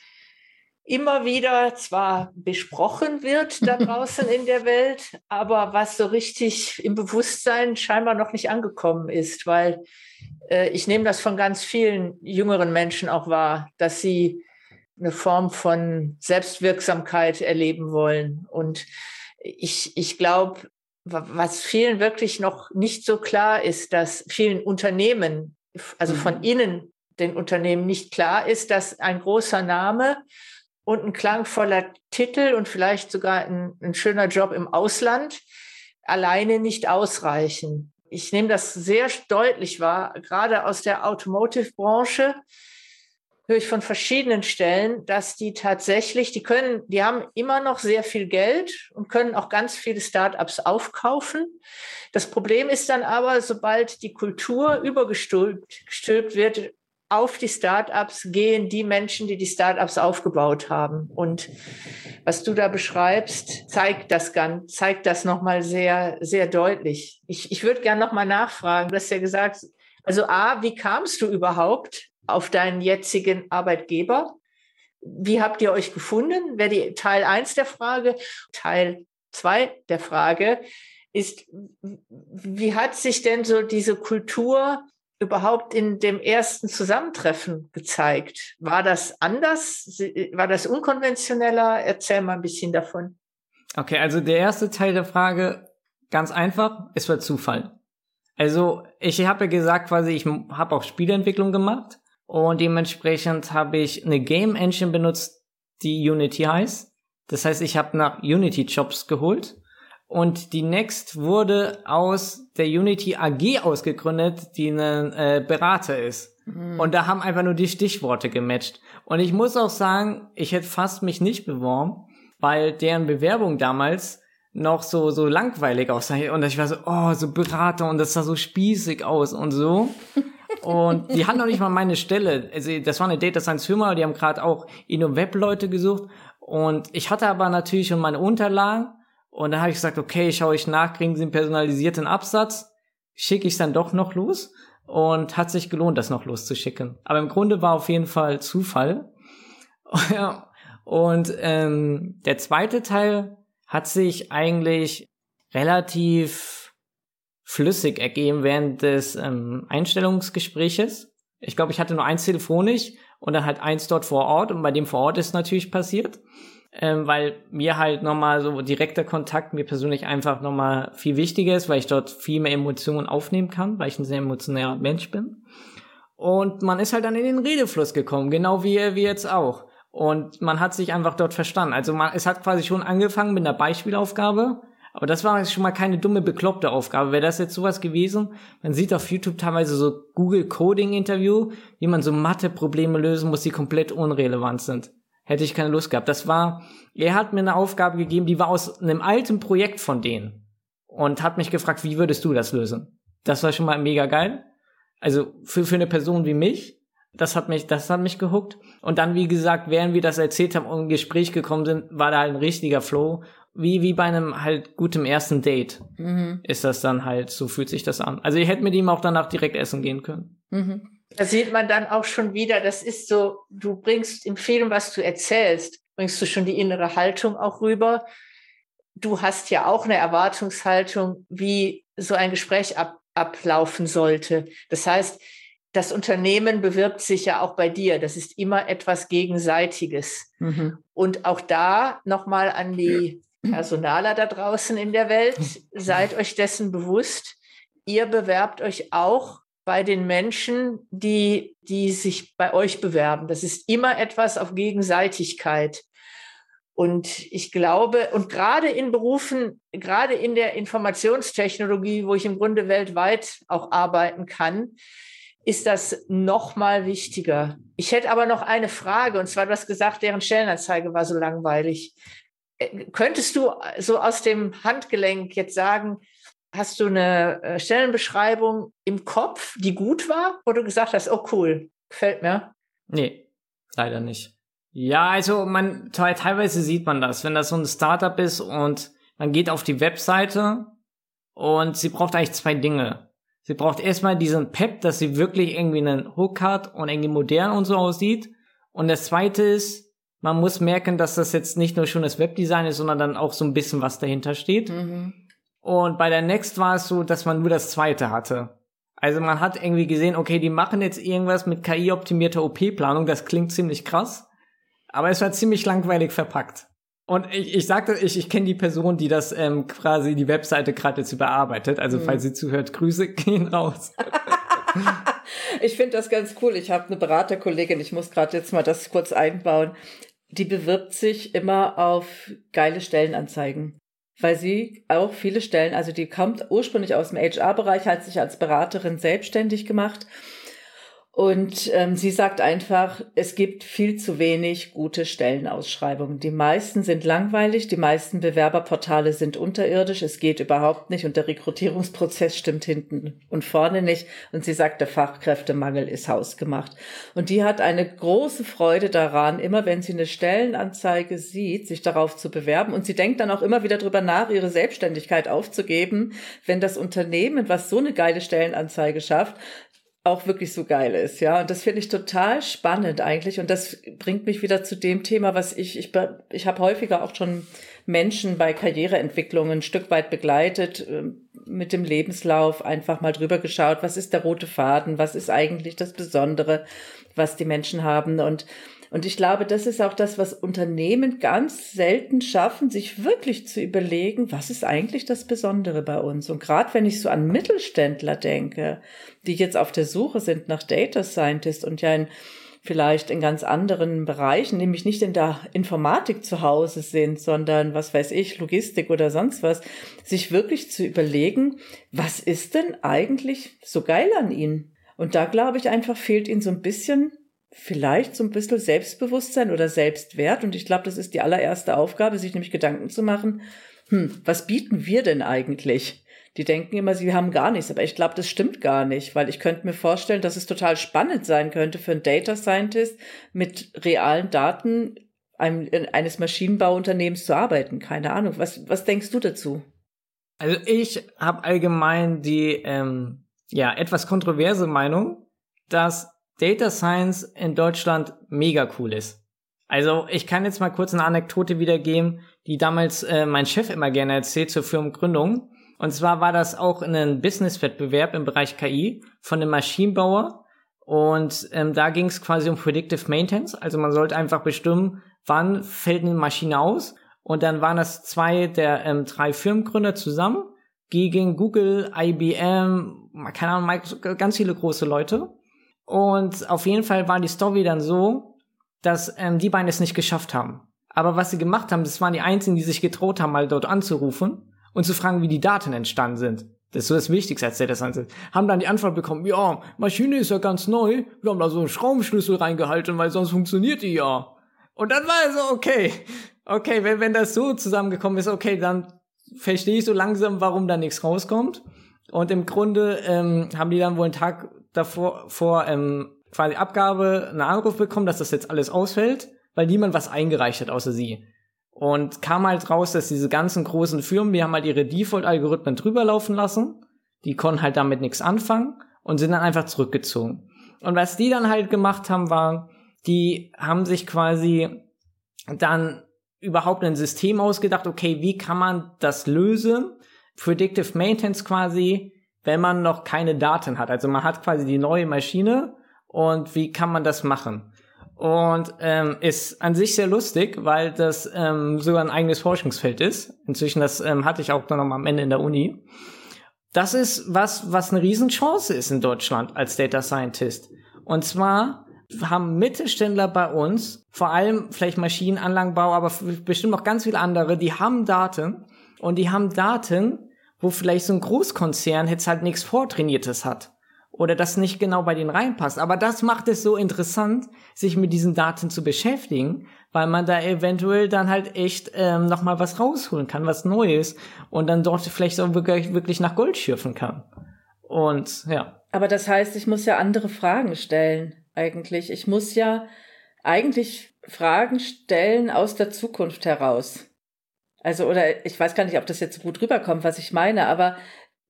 immer wieder zwar besprochen wird da draußen in der Welt, aber was so richtig im Bewusstsein scheinbar noch nicht angekommen ist, weil äh, ich nehme das von ganz vielen jüngeren Menschen auch wahr, dass sie eine Form von Selbstwirksamkeit erleben wollen. Und ich, ich glaube, was vielen wirklich noch nicht so klar ist, dass vielen Unternehmen, also von mhm. innen den Unternehmen nicht klar ist, dass ein großer Name und ein klangvoller Titel und vielleicht sogar ein, ein schöner Job im Ausland alleine nicht ausreichen ich nehme das sehr deutlich wahr, gerade aus der Automotive-Branche höre ich von verschiedenen Stellen, dass die tatsächlich, die können, die haben immer noch sehr viel Geld und können auch ganz viele Startups aufkaufen. Das Problem ist dann aber, sobald die Kultur übergestülpt wird, auf die Startups gehen die Menschen, die die Startups aufgebaut haben. Und was du da beschreibst, zeigt das ganz, zeigt das nochmal sehr, sehr deutlich. Ich, ich würde gerne nochmal nachfragen. Du hast ja gesagt, also A, wie kamst du überhaupt auf deinen jetzigen Arbeitgeber? Wie habt ihr euch gefunden? Wäre die Teil eins der Frage. Teil zwei der Frage ist, wie hat sich denn so diese Kultur überhaupt in dem ersten Zusammentreffen gezeigt? War das anders? War das unkonventioneller? Erzähl mal ein bisschen davon. Okay, also der erste Teil der Frage, ganz einfach, es war Zufall. Also ich habe ja gesagt, quasi, ich habe auch Spieleentwicklung gemacht und dementsprechend habe ich eine Game Engine benutzt, die Unity heißt. Das heißt, ich habe nach Unity Jobs geholt und die Next wurde aus der Unity AG ausgegründet, die ein äh, Berater ist. Mhm. Und da haben einfach nur die Stichworte gematcht. Und ich muss auch sagen, ich hätte fast mich nicht beworben, weil deren Bewerbung damals noch so, so langweilig aussah. Und ich war so, oh, so Berater und das sah so spießig aus und so. Und die hatten noch nicht mal meine Stelle. Also das war eine Data Science Firma, die haben gerade auch Inno-Web-Leute gesucht. Und ich hatte aber natürlich schon meine Unterlagen und dann habe ich gesagt, okay, schaue ich nach, kriegen sie einen personalisierten Absatz, schicke ich dann doch noch los und hat sich gelohnt, das noch loszuschicken. Aber im Grunde war auf jeden Fall Zufall. und ähm, der zweite Teil hat sich eigentlich relativ flüssig ergeben während des ähm, Einstellungsgespräches. Ich glaube, ich hatte nur eins telefonisch und dann halt eins dort vor Ort und bei dem vor Ort ist natürlich passiert ähm, weil mir halt nochmal so direkter Kontakt mir persönlich einfach nochmal viel wichtiger ist, weil ich dort viel mehr Emotionen aufnehmen kann, weil ich ein sehr emotionaler Mensch bin. Und man ist halt dann in den Redefluss gekommen, genau wie, wie jetzt auch. Und man hat sich einfach dort verstanden. Also man, es hat quasi schon angefangen mit einer Beispielaufgabe, aber das war schon mal keine dumme, bekloppte Aufgabe. Wäre das jetzt sowas gewesen? Man sieht auf YouTube teilweise so Google Coding Interview, wie man so Mathe-Probleme lösen muss, die komplett unrelevant sind hätte ich keine Lust gehabt. Das war, er hat mir eine Aufgabe gegeben, die war aus einem alten Projekt von denen und hat mich gefragt, wie würdest du das lösen? Das war schon mal mega geil. Also für, für eine Person wie mich. Das hat mich, das hat mich gehuckt. Und dann, wie gesagt, während wir das erzählt haben und im Gespräch gekommen sind, war da ein richtiger Flow. Wie, wie bei einem halt gutem ersten Date mhm. ist das dann halt, so fühlt sich das an. Also ich hätte mit ihm auch danach direkt essen gehen können. Mhm. Da sieht man dann auch schon wieder, das ist so, du bringst im Film, was du erzählst, bringst du schon die innere Haltung auch rüber. Du hast ja auch eine Erwartungshaltung, wie so ein Gespräch ab, ablaufen sollte. Das heißt, das Unternehmen bewirbt sich ja auch bei dir. Das ist immer etwas Gegenseitiges. Mhm. Und auch da nochmal an die Personaler da draußen in der Welt, seid euch dessen bewusst. Ihr bewerbt euch auch bei den Menschen, die, die sich bei euch bewerben. Das ist immer etwas auf Gegenseitigkeit. Und ich glaube, und gerade in Berufen, gerade in der Informationstechnologie, wo ich im Grunde weltweit auch arbeiten kann, ist das noch mal wichtiger. Ich hätte aber noch eine Frage, und zwar, du hast gesagt, deren Stellenanzeige war so langweilig. Äh, könntest du so aus dem Handgelenk jetzt sagen, hast du eine äh, Stellenbeschreibung im Kopf, die gut war, wo du gesagt hast, oh cool, gefällt mir? Nee, leider nicht. Ja, also man teilweise sieht man das, wenn das so ein Startup ist und man geht auf die Webseite und sie braucht eigentlich zwei Dinge. Sie braucht erstmal diesen Pep, dass sie wirklich irgendwie einen Hook hat und irgendwie modern und so aussieht. Und das zweite ist, man muss merken, dass das jetzt nicht nur schon das Webdesign ist, sondern dann auch so ein bisschen was dahinter steht. Mhm. Und bei der Next war es so, dass man nur das zweite hatte. Also man hat irgendwie gesehen, okay, die machen jetzt irgendwas mit KI-optimierter OP-Planung, das klingt ziemlich krass, aber es war ziemlich langweilig verpackt. Und ich, ich sagte, ich, ich kenne die Person, die das ähm, quasi die Webseite gerade jetzt überarbeitet. Also mhm. falls sie zuhört, Grüße gehen raus. ich finde das ganz cool. Ich habe eine Beraterkollegin, ich muss gerade jetzt mal das kurz einbauen. Die bewirbt sich immer auf geile Stellenanzeigen weil sie auch viele Stellen, also die kommt ursprünglich aus dem HR-Bereich, hat sich als Beraterin selbstständig gemacht und ähm, sie sagt einfach, es gibt viel zu wenig gute Stellenausschreibungen. Die meisten sind langweilig, die meisten Bewerberportale sind unterirdisch, es geht überhaupt nicht und der Rekrutierungsprozess stimmt hinten und vorne nicht. Und sie sagt, der Fachkräftemangel ist hausgemacht. Und die hat eine große Freude daran, immer wenn sie eine Stellenanzeige sieht, sich darauf zu bewerben. Und sie denkt dann auch immer wieder drüber nach, ihre Selbstständigkeit aufzugeben, wenn das Unternehmen, was so eine geile Stellenanzeige schafft, auch wirklich so geil ist, ja. Und das finde ich total spannend eigentlich. Und das bringt mich wieder zu dem Thema, was ich, ich, ich habe häufiger auch schon Menschen bei Karriereentwicklungen ein Stück weit begleitet, ähm, mit dem Lebenslauf einfach mal drüber geschaut, was ist der rote Faden, was ist eigentlich das Besondere, was die Menschen haben. Und und ich glaube, das ist auch das, was Unternehmen ganz selten schaffen, sich wirklich zu überlegen, was ist eigentlich das Besondere bei uns. Und gerade wenn ich so an Mittelständler denke, die jetzt auf der Suche sind nach Data Scientist und ja in vielleicht in ganz anderen Bereichen, nämlich nicht in der Informatik zu Hause sind, sondern was weiß ich, Logistik oder sonst was, sich wirklich zu überlegen, was ist denn eigentlich so geil an ihnen? Und da glaube ich einfach fehlt ihnen so ein bisschen vielleicht so ein bisschen Selbstbewusstsein oder Selbstwert. Und ich glaube, das ist die allererste Aufgabe, sich nämlich Gedanken zu machen, hm, was bieten wir denn eigentlich? Die denken immer, sie haben gar nichts, aber ich glaube, das stimmt gar nicht, weil ich könnte mir vorstellen, dass es total spannend sein könnte für einen Data Scientist mit realen Daten einem, eines Maschinenbauunternehmens zu arbeiten. Keine Ahnung. Was, was denkst du dazu? Also ich habe allgemein die ähm, ja etwas kontroverse Meinung, dass Data Science in Deutschland mega cool ist. Also ich kann jetzt mal kurz eine Anekdote wiedergeben, die damals äh, mein Chef immer gerne erzählt zur Firmengründung. Und zwar war das auch in einem Business-Wettbewerb im Bereich KI von einem Maschinenbauer. Und ähm, da ging es quasi um Predictive Maintenance. Also man sollte einfach bestimmen, wann fällt eine Maschine aus. Und dann waren das zwei der ähm, drei Firmengründer zusammen gegen Google, IBM, keine Ahnung, ganz viele große Leute. Und auf jeden Fall war die Story dann so, dass ähm, die beiden es nicht geschafft haben. Aber was sie gemacht haben, das waren die Einzigen, die sich getraut haben, mal dort anzurufen und zu fragen, wie die Daten entstanden sind. Das ist so das Wichtigste als Data Science. Haben dann die Antwort bekommen, ja, Maschine ist ja ganz neu, wir haben da so einen Schraubenschlüssel reingehalten, weil sonst funktioniert die ja. Und dann war es so, okay, okay, wenn, wenn das so zusammengekommen ist, okay, dann verstehe ich so langsam, warum da nichts rauskommt. Und im Grunde ähm, haben die dann wohl einen Tag davor vor ähm, quasi Abgabe einen Anruf bekommen, dass das jetzt alles ausfällt, weil niemand was eingereicht hat außer sie. Und kam halt raus, dass diese ganzen großen Firmen, die haben halt ihre Default-Algorithmen drüber laufen lassen, die konnten halt damit nichts anfangen und sind dann einfach zurückgezogen. Und was die dann halt gemacht haben, war, die haben sich quasi dann überhaupt ein System ausgedacht, okay, wie kann man das lösen? Predictive Maintenance quasi, wenn man noch keine Daten hat. Also man hat quasi die neue Maschine und wie kann man das machen? Und ähm, ist an sich sehr lustig, weil das ähm, sogar ein eigenes Forschungsfeld ist. Inzwischen, das ähm, hatte ich auch noch am Ende in der Uni. Das ist was, was eine Riesenchance ist in Deutschland als Data Scientist. Und zwar haben Mittelständler bei uns, vor allem vielleicht Maschinenanlagenbau, aber bestimmt auch ganz viele andere, die haben Daten und die haben Daten, wo vielleicht so ein Großkonzern jetzt halt nichts Vortrainiertes hat oder das nicht genau bei denen reinpasst. Aber das macht es so interessant, sich mit diesen Daten zu beschäftigen, weil man da eventuell dann halt echt ähm, nochmal was rausholen kann, was Neues und dann dort vielleicht auch wirklich, wirklich nach Gold schürfen kann. Und ja. Aber das heißt, ich muss ja andere Fragen stellen, eigentlich. Ich muss ja eigentlich Fragen stellen aus der Zukunft heraus. Also, oder ich weiß gar nicht, ob das jetzt so gut rüberkommt, was ich meine, aber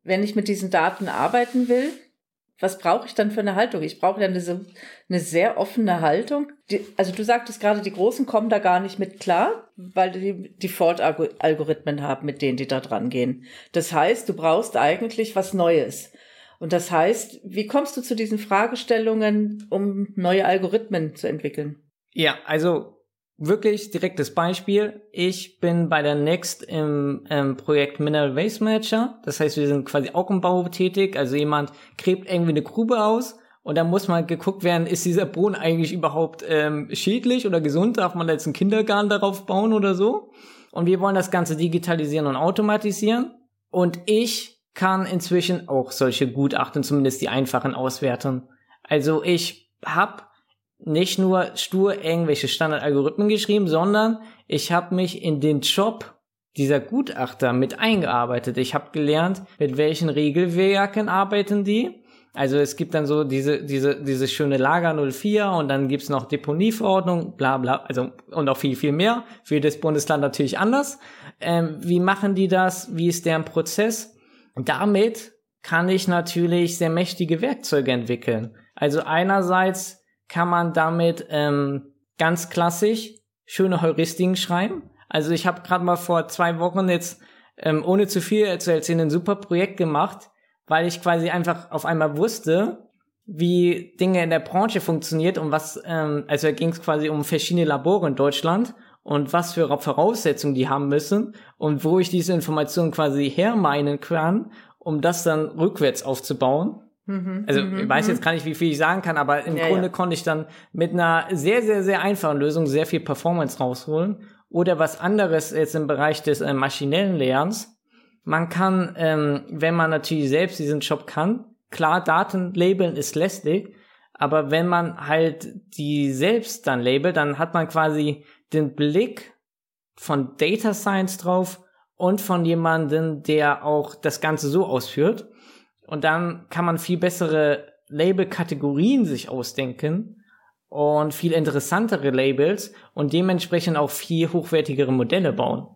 wenn ich mit diesen Daten arbeiten will, was brauche ich dann für eine Haltung? Ich brauche ja eine, eine sehr offene Haltung. Die, also du sagtest gerade, die Großen kommen da gar nicht mit klar, weil die Default-Algorithmen haben, mit denen die da dran gehen. Das heißt, du brauchst eigentlich was Neues. Und das heißt, wie kommst du zu diesen Fragestellungen, um neue Algorithmen zu entwickeln? Ja, also wirklich direktes Beispiel. Ich bin bei der Next im ähm, Projekt Mineral Waste Manager. Das heißt, wir sind quasi auch im Bau tätig. Also jemand gräbt irgendwie eine Grube aus und dann muss mal geguckt werden, ist dieser Boden eigentlich überhaupt ähm, schädlich oder gesund? Darf man jetzt einen Kindergarten darauf bauen oder so? Und wir wollen das Ganze digitalisieren und automatisieren. Und ich kann inzwischen auch solche Gutachten, zumindest die einfachen, auswerten. Also ich habe nicht nur stur irgendwelche Standardalgorithmen geschrieben, sondern ich habe mich in den Job dieser Gutachter mit eingearbeitet. Ich habe gelernt, mit welchen Regelwerken arbeiten die. Also es gibt dann so diese, diese, diese schöne Lager 04 und dann gibt's noch Deponieverordnung, bla bla, also und auch viel, viel mehr. Für jedes Bundesland natürlich anders. Ähm, wie machen die das? Wie ist deren Prozess? damit kann ich natürlich sehr mächtige Werkzeuge entwickeln. Also einerseits kann man damit ähm, ganz klassisch schöne Heuristiken schreiben. Also ich habe gerade mal vor zwei Wochen jetzt, ähm, ohne zu viel zu erzählen, ein super Projekt gemacht, weil ich quasi einfach auf einmal wusste, wie Dinge in der Branche funktioniert und was, ähm, also ging es quasi um verschiedene Labore in Deutschland und was für Voraussetzungen die haben müssen und wo ich diese Informationen quasi hermeinen kann, um das dann rückwärts aufzubauen. Mhm, also ich weiß jetzt mhm. gar nicht, wie viel ich sagen kann, aber im ja, Grunde ja. konnte ich dann mit einer sehr, sehr, sehr einfachen Lösung sehr viel Performance rausholen. Oder was anderes jetzt im Bereich des äh, maschinellen Lernens. Man kann, ähm, wenn man natürlich selbst diesen Job kann, klar, Daten labeln ist lästig, aber wenn man halt die selbst dann labelt, dann hat man quasi den Blick von Data Science drauf und von jemandem, der auch das Ganze so ausführt. Und dann kann man viel bessere Label-Kategorien sich ausdenken und viel interessantere Labels und dementsprechend auch viel hochwertigere Modelle bauen.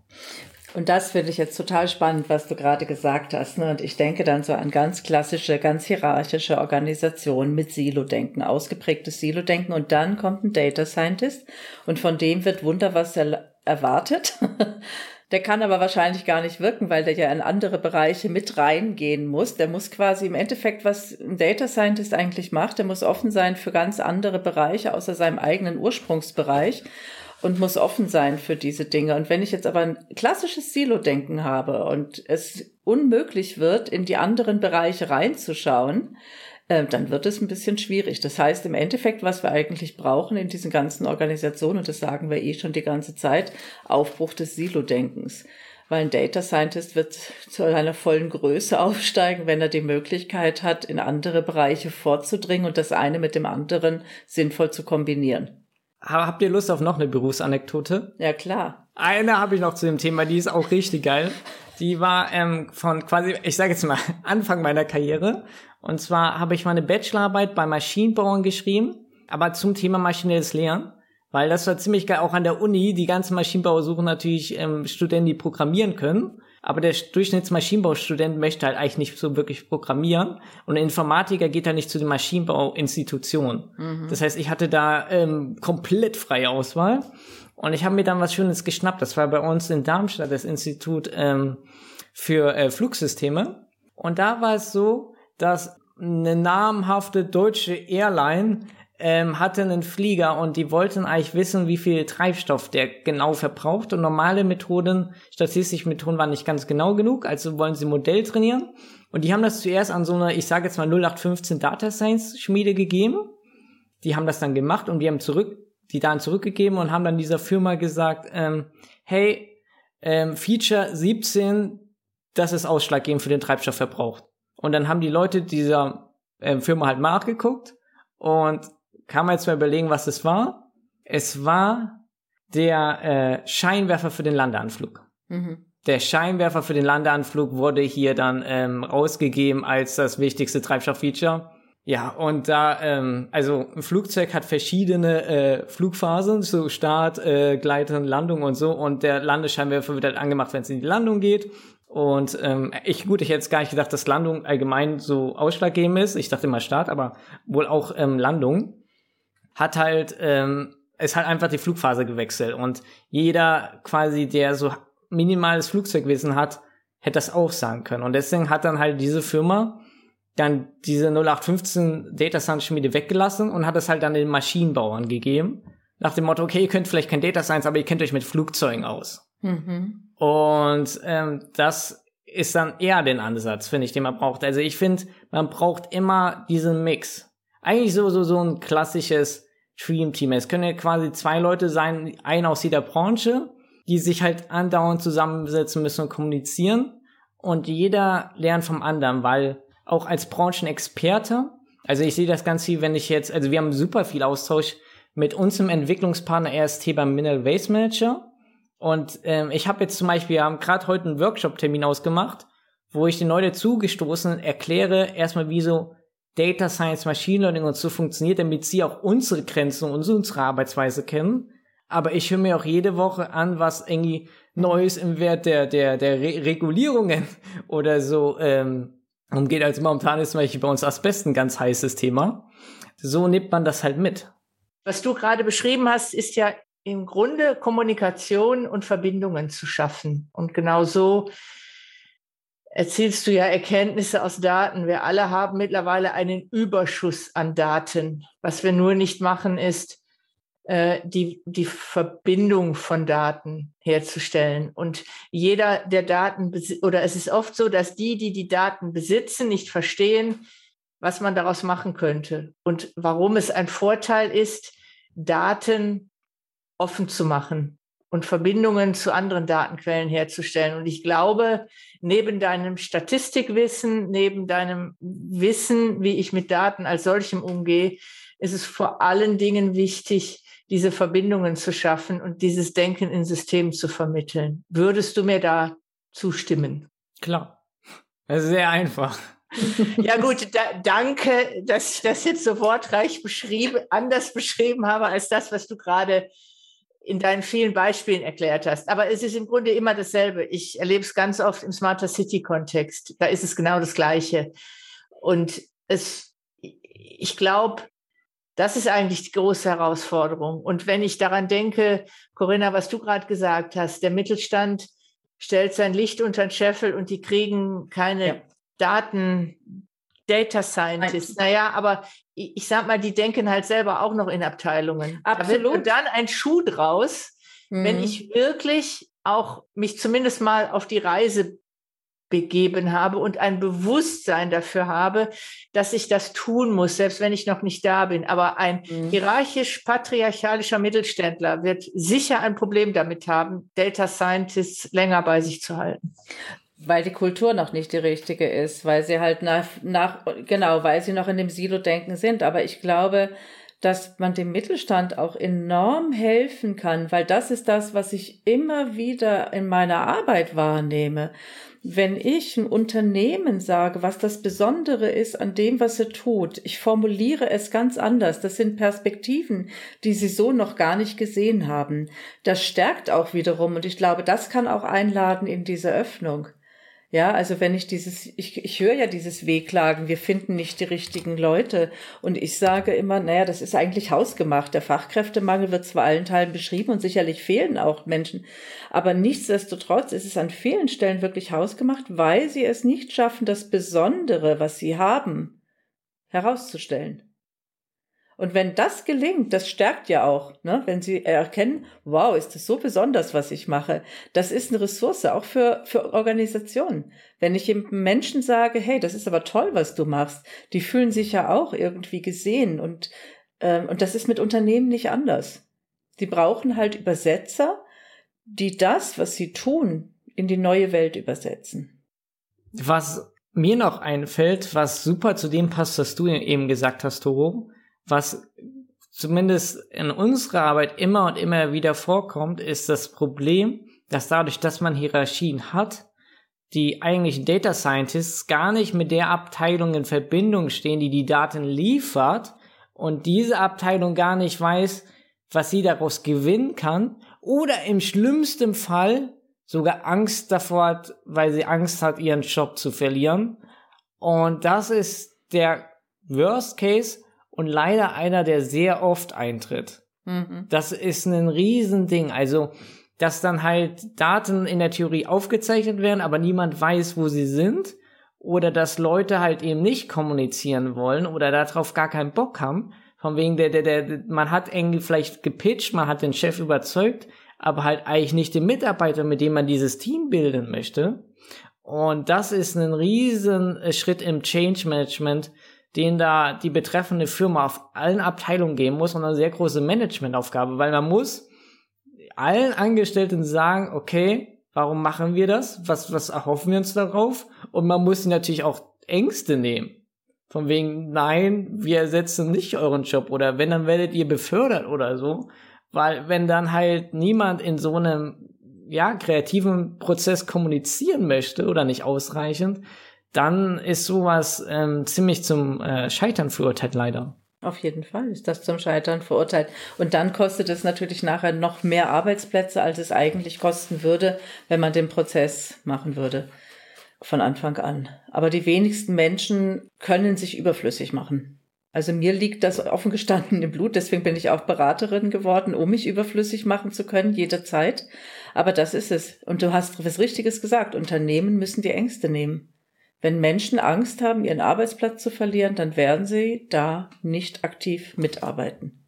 Und das finde ich jetzt total spannend, was du gerade gesagt hast. Ne? Und ich denke dann so an ganz klassische, ganz hierarchische Organisationen mit Silo-Denken, ausgeprägtes Silo-Denken. Und dann kommt ein Data Scientist und von dem wird Wunder was er erwartet. Der kann aber wahrscheinlich gar nicht wirken, weil der ja in andere Bereiche mit reingehen muss. Der muss quasi im Endeffekt, was ein Data Scientist eigentlich macht, der muss offen sein für ganz andere Bereiche außer seinem eigenen Ursprungsbereich und muss offen sein für diese Dinge. Und wenn ich jetzt aber ein klassisches Silo-Denken habe und es unmöglich wird, in die anderen Bereiche reinzuschauen, äh, dann wird es ein bisschen schwierig. Das heißt, im Endeffekt, was wir eigentlich brauchen in diesen ganzen Organisationen, und das sagen wir eh schon die ganze Zeit, Aufbruch des Silo-Denkens. Weil ein Data Scientist wird zu einer vollen Größe aufsteigen, wenn er die Möglichkeit hat, in andere Bereiche vorzudringen und das eine mit dem anderen sinnvoll zu kombinieren. Habt ihr Lust auf noch eine Berufsanekdote? Ja, klar. Eine habe ich noch zu dem Thema, die ist auch richtig geil. Die war ähm, von quasi, ich sage jetzt mal, Anfang meiner Karriere. Und zwar habe ich meine Bachelorarbeit bei Maschinenbauern geschrieben, aber zum Thema maschinelles Lernen. Weil das war ziemlich geil, auch an der Uni. Die ganzen Maschinenbauer suchen natürlich ähm, Studenten, die programmieren können. Aber der Durchschnittsmaschinenbaustudent möchte halt eigentlich nicht so wirklich programmieren. Und der Informatiker geht halt nicht zu den Maschinenbauinstitutionen. Mhm. Das heißt, ich hatte da ähm, komplett freie Auswahl. Und ich habe mir dann was Schönes geschnappt. Das war bei uns in Darmstadt das Institut ähm, für äh, Flugsysteme. Und da war es so, dass eine namhafte deutsche Airline ähm, hatte einen Flieger und die wollten eigentlich wissen, wie viel Treibstoff der genau verbraucht. Und normale Methoden, statistische Methoden waren nicht ganz genau genug, also wollen sie Modell trainieren. Und die haben das zuerst an so eine, ich sage jetzt mal 0815 Data Science Schmiede gegeben. Die haben das dann gemacht und wir haben zurück, die Daten zurückgegeben und haben dann dieser Firma gesagt, ähm, hey, ähm, Feature 17, das ist ausschlaggebend für den Treibstoffverbrauch. Und dann haben die Leute dieser ähm, Firma halt nachgeguckt und kann man jetzt mal überlegen, was es war. Es war der äh, Scheinwerfer für den Landeanflug. Mhm. Der Scheinwerfer für den Landeanflug wurde hier dann ähm, rausgegeben als das wichtigste Treibstofffeature. Ja, und da, ähm, also ein Flugzeug hat verschiedene äh, Flugphasen, so Start, äh, Gleiten, Landung und so. Und der Landescheinwerfer wird halt angemacht, wenn es in die Landung geht. Und ähm, ich, gut, ich hätte jetzt gar nicht gedacht, dass Landung allgemein so ausschlaggebend ist. Ich dachte immer Start, aber wohl auch ähm, Landung hat halt, ähm, ist halt einfach die Flugphase gewechselt. Und jeder quasi, der so minimales Flugzeugwissen hat, hätte das auch sagen können. Und deswegen hat dann halt diese Firma dann diese 0815 Data Science Schmiede weggelassen und hat es halt dann den Maschinenbauern gegeben. Nach dem Motto, okay, ihr könnt vielleicht kein Data Science, aber ihr kennt euch mit Flugzeugen aus. Mhm. Und ähm, das ist dann eher den Ansatz, finde ich, den man braucht. Also ich finde, man braucht immer diesen Mix. Eigentlich so, so, so ein klassisches Dream Team. Es können ja quasi zwei Leute sein, einer aus jeder Branche, die sich halt andauernd zusammensetzen müssen und kommunizieren. Und jeder lernt vom anderen, weil auch als Branchenexperte, also ich sehe das ganz viel, wenn ich jetzt, also wir haben super viel Austausch mit unserem Entwicklungspartner RST beim Mineral Waste Manager. Und ähm, ich habe jetzt zum Beispiel, wir haben gerade heute einen Workshop-Termin ausgemacht, wo ich den Leuten zugestoßen erkläre, erstmal, wie so Data Science, Machine Learning und so funktioniert, damit sie auch unsere Grenzen und unsere Arbeitsweise kennen. Aber ich höre mir auch jede Woche an, was irgendwie Neues im Wert der, der, der Re Regulierungen oder so ähm, umgeht. Also momentan ist zum Beispiel bei uns Asbest ein ganz heißes Thema. So nimmt man das halt mit. Was du gerade beschrieben hast, ist ja im Grunde Kommunikation und Verbindungen zu schaffen. Und genau so erzielst du ja Erkenntnisse aus Daten. Wir alle haben mittlerweile einen Überschuss an Daten. Was wir nur nicht machen, ist, äh, die, die Verbindung von Daten herzustellen. Und jeder der Daten, oder es ist oft so, dass die, die die Daten besitzen, nicht verstehen, was man daraus machen könnte und warum es ein Vorteil ist, Daten offen zu machen und Verbindungen zu anderen Datenquellen herzustellen. Und ich glaube, neben deinem Statistikwissen, neben deinem Wissen, wie ich mit Daten als solchem umgehe, ist es vor allen Dingen wichtig, diese Verbindungen zu schaffen und dieses Denken in Systemen zu vermitteln. Würdest du mir da zustimmen? Klar. Das ist sehr einfach. Ja gut, da, danke, dass ich das jetzt so wortreich beschrieben, anders beschrieben habe als das, was du gerade in deinen vielen Beispielen erklärt hast. Aber es ist im Grunde immer dasselbe. Ich erlebe es ganz oft im Smarter City-Kontext. Da ist es genau das Gleiche. Und es, ich glaube, das ist eigentlich die große Herausforderung. Und wenn ich daran denke, Corinna, was du gerade gesagt hast, der Mittelstand stellt sein Licht unter den Scheffel und die kriegen keine ja. Daten, Data Scientists. Naja, aber ich, ich sag mal, die denken halt selber auch noch in Abteilungen. Absolut. Wird dann ein Schuh draus, mhm. wenn ich wirklich auch mich zumindest mal auf die Reise begeben habe und ein Bewusstsein dafür habe, dass ich das tun muss, selbst wenn ich noch nicht da bin. Aber ein mhm. hierarchisch-patriarchalischer Mittelständler wird sicher ein Problem damit haben, Data Scientists länger bei sich zu halten weil die Kultur noch nicht die richtige ist, weil sie halt nach, nach, genau, weil sie noch in dem Silo-Denken sind. Aber ich glaube, dass man dem Mittelstand auch enorm helfen kann, weil das ist das, was ich immer wieder in meiner Arbeit wahrnehme. Wenn ich ein Unternehmen sage, was das Besondere ist an dem, was er tut, ich formuliere es ganz anders. Das sind Perspektiven, die sie so noch gar nicht gesehen haben. Das stärkt auch wiederum und ich glaube, das kann auch einladen in diese Öffnung. Ja, also wenn ich dieses, ich, ich höre ja dieses Wehklagen, wir finden nicht die richtigen Leute. Und ich sage immer, naja, das ist eigentlich hausgemacht. Der Fachkräftemangel wird zwar allen Teilen beschrieben und sicherlich fehlen auch Menschen. Aber nichtsdestotrotz ist es an vielen Stellen wirklich hausgemacht, weil sie es nicht schaffen, das Besondere, was sie haben, herauszustellen. Und wenn das gelingt, das stärkt ja auch, ne? wenn sie erkennen, wow, ist das so besonders, was ich mache. Das ist eine Ressource, auch für, für Organisationen. Wenn ich eben Menschen sage, hey, das ist aber toll, was du machst, die fühlen sich ja auch irgendwie gesehen und, ähm, und das ist mit Unternehmen nicht anders. Die brauchen halt Übersetzer, die das, was sie tun, in die neue Welt übersetzen. Was mir noch einfällt, was super zu dem passt, was du eben gesagt hast, Toro, was zumindest in unserer Arbeit immer und immer wieder vorkommt, ist das Problem, dass dadurch, dass man Hierarchien hat, die eigentlichen Data Scientists gar nicht mit der Abteilung in Verbindung stehen, die die Daten liefert und diese Abteilung gar nicht weiß, was sie daraus gewinnen kann oder im schlimmsten Fall sogar Angst davor hat, weil sie Angst hat, ihren Job zu verlieren. Und das ist der Worst Case, und leider einer, der sehr oft eintritt. Mhm. Das ist ein Riesending. Also, dass dann halt Daten in der Theorie aufgezeichnet werden, aber niemand weiß, wo sie sind. Oder dass Leute halt eben nicht kommunizieren wollen oder darauf gar keinen Bock haben. Von wegen der, der, der, man hat irgendwie vielleicht gepitcht, man hat den Chef überzeugt, aber halt eigentlich nicht den Mitarbeiter, mit dem man dieses Team bilden möchte. Und das ist ein riesen Schritt im Change Management, den da die betreffende Firma auf allen Abteilungen geben muss und eine sehr große Managementaufgabe, weil man muss allen Angestellten sagen, okay, warum machen wir das? Was, was erhoffen wir uns darauf? Und man muss natürlich auch Ängste nehmen. Von wegen, nein, wir ersetzen nicht euren Job oder wenn, dann werdet ihr befördert oder so. Weil wenn dann halt niemand in so einem, ja, kreativen Prozess kommunizieren möchte oder nicht ausreichend, dann ist sowas ähm, ziemlich zum äh, Scheitern verurteilt, leider. Auf jeden Fall ist das zum Scheitern verurteilt. Und dann kostet es natürlich nachher noch mehr Arbeitsplätze, als es eigentlich kosten würde, wenn man den Prozess machen würde. Von Anfang an. Aber die wenigsten Menschen können sich überflüssig machen. Also mir liegt das offen gestanden im Blut, deswegen bin ich auch Beraterin geworden, um mich überflüssig machen zu können, jederzeit. Aber das ist es. Und du hast was Richtiges gesagt. Unternehmen müssen die Ängste nehmen. Wenn Menschen Angst haben, ihren Arbeitsplatz zu verlieren, dann werden sie da nicht aktiv mitarbeiten.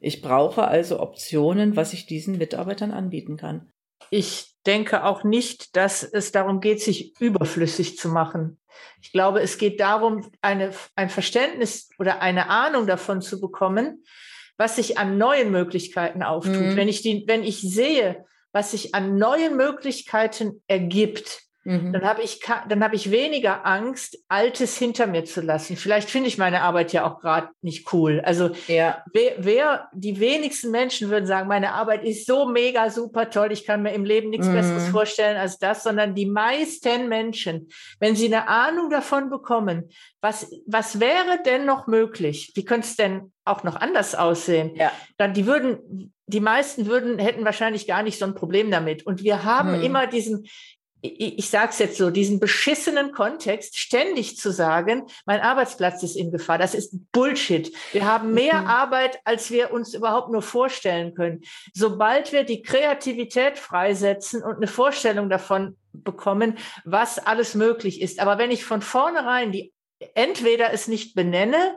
Ich brauche also Optionen, was ich diesen Mitarbeitern anbieten kann. Ich denke auch nicht, dass es darum geht, sich überflüssig zu machen. Ich glaube, es geht darum, eine, ein Verständnis oder eine Ahnung davon zu bekommen, was sich an neuen Möglichkeiten auftut. Mhm. Wenn ich die, wenn ich sehe, was sich an neuen Möglichkeiten ergibt, Mhm. Dann habe ich, dann habe ich weniger Angst, Altes hinter mir zu lassen. Vielleicht finde ich meine Arbeit ja auch gerade nicht cool. Also ja. wer, wer, die wenigsten Menschen würden sagen, meine Arbeit ist so mega super toll, ich kann mir im Leben nichts mhm. Besseres vorstellen als das, sondern die meisten Menschen, wenn sie eine Ahnung davon bekommen, was, was wäre denn noch möglich? Wie könnte es denn auch noch anders aussehen? Ja. Dann die würden, die meisten würden, hätten wahrscheinlich gar nicht so ein Problem damit. Und wir haben hm. immer diesen, ich, ich sage es jetzt so, diesen beschissenen Kontext ständig zu sagen, mein Arbeitsplatz ist in Gefahr, das ist Bullshit. Wir haben mehr mhm. Arbeit, als wir uns überhaupt nur vorstellen können. Sobald wir die Kreativität freisetzen und eine Vorstellung davon bekommen, was alles möglich ist. Aber wenn ich von vornherein die entweder es nicht benenne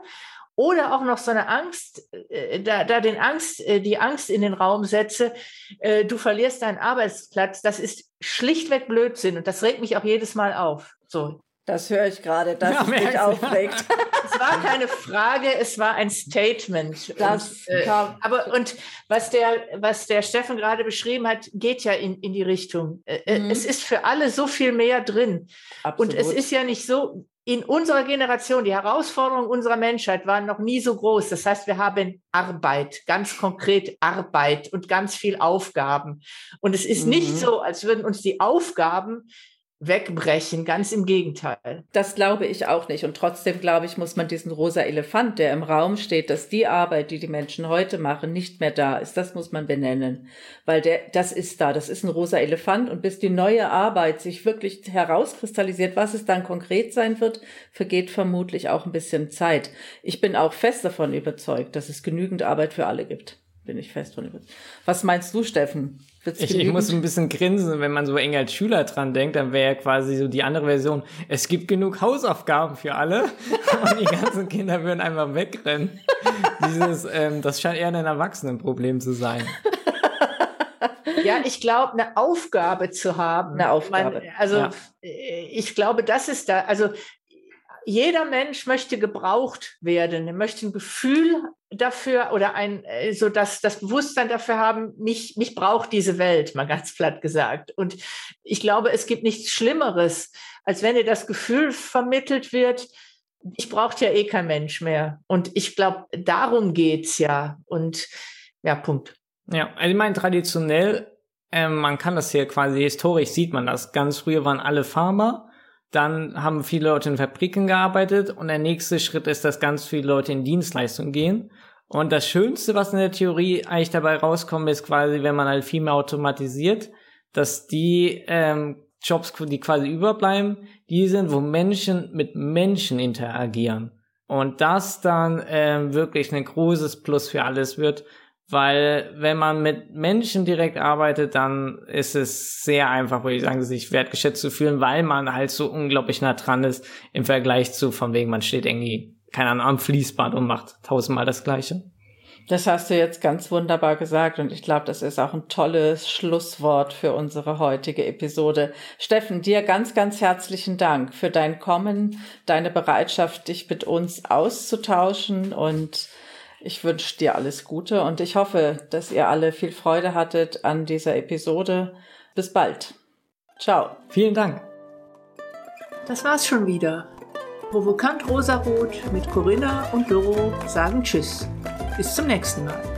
oder auch noch so eine Angst, äh, da, da den Angst, äh, die Angst in den Raum setze, äh, du verlierst deinen Arbeitsplatz, das ist schlichtweg Blödsinn und das regt mich auch jedes Mal auf. So. Das höre ich gerade, dass ja, es mich aufregt. es war keine Frage, es war ein Statement. Das und, äh, aber und was der, was der Steffen gerade beschrieben hat, geht ja in, in die Richtung. Äh, mhm. Es ist für alle so viel mehr drin. Absolut. Und es ist ja nicht so, in unserer Generation, die Herausforderungen unserer Menschheit waren noch nie so groß. Das heißt, wir haben Arbeit, ganz konkret Arbeit und ganz viel Aufgaben. Und es ist mhm. nicht so, als würden uns die Aufgaben wegbrechen. Ganz im Gegenteil. Das glaube ich auch nicht. Und trotzdem glaube ich, muss man diesen rosa Elefant, der im Raum steht, dass die Arbeit, die die Menschen heute machen, nicht mehr da ist. Das muss man benennen. Weil der, das ist da. Das ist ein rosa Elefant. Und bis die neue Arbeit sich wirklich herauskristallisiert, was es dann konkret sein wird, vergeht vermutlich auch ein bisschen Zeit. Ich bin auch fest davon überzeugt, dass es genügend Arbeit für alle gibt bin ich fest von überzeugt. Was meinst du, Steffen? Ich, ich, muss ein bisschen grinsen, wenn man so eng als Schüler dran denkt, dann wäre ja quasi so die andere Version, es gibt genug Hausaufgaben für alle und die ganzen Kinder würden einfach wegrennen. Dieses, ähm, das scheint eher ein Erwachsenenproblem zu sein. Ja, ich glaube, eine Aufgabe zu haben. Eine Aufgabe. Man, also ja. ich glaube, das ist da, also jeder Mensch möchte gebraucht werden, er möchte ein Gefühl dafür oder ein, äh, so dass das Bewusstsein dafür haben, mich, mich braucht diese Welt, mal ganz platt gesagt. Und ich glaube, es gibt nichts Schlimmeres, als wenn dir das Gefühl vermittelt wird, ich braucht ja eh kein Mensch mehr. Und ich glaube, darum geht's ja. Und ja, Punkt. Ja, also ich meine, traditionell, äh, man kann das hier quasi historisch sieht man das. Ganz früher waren alle Farmer dann haben viele Leute in Fabriken gearbeitet und der nächste Schritt ist, dass ganz viele Leute in Dienstleistungen gehen. Und das Schönste, was in der Theorie eigentlich dabei rauskommt, ist quasi, wenn man halt viel mehr automatisiert, dass die ähm, Jobs, die quasi überbleiben, die sind, wo Menschen mit Menschen interagieren. Und das dann ähm, wirklich ein großes Plus für alles wird, weil wenn man mit Menschen direkt arbeitet, dann ist es sehr einfach, würde ich sagen, sich wertgeschätzt zu fühlen, weil man halt so unglaublich nah dran ist im Vergleich zu, von wegen, man steht irgendwie, keine Ahnung, am Fließband und macht tausendmal das Gleiche. Das hast du jetzt ganz wunderbar gesagt und ich glaube, das ist auch ein tolles Schlusswort für unsere heutige Episode. Steffen, dir ganz, ganz herzlichen Dank für dein Kommen, deine Bereitschaft, dich mit uns auszutauschen und ich wünsche dir alles Gute und ich hoffe, dass ihr alle viel Freude hattet an dieser Episode. Bis bald. Ciao. Vielen Dank. Das war's schon wieder. Provokant Rosarot mit Corinna und Doro sagen Tschüss. Bis zum nächsten Mal.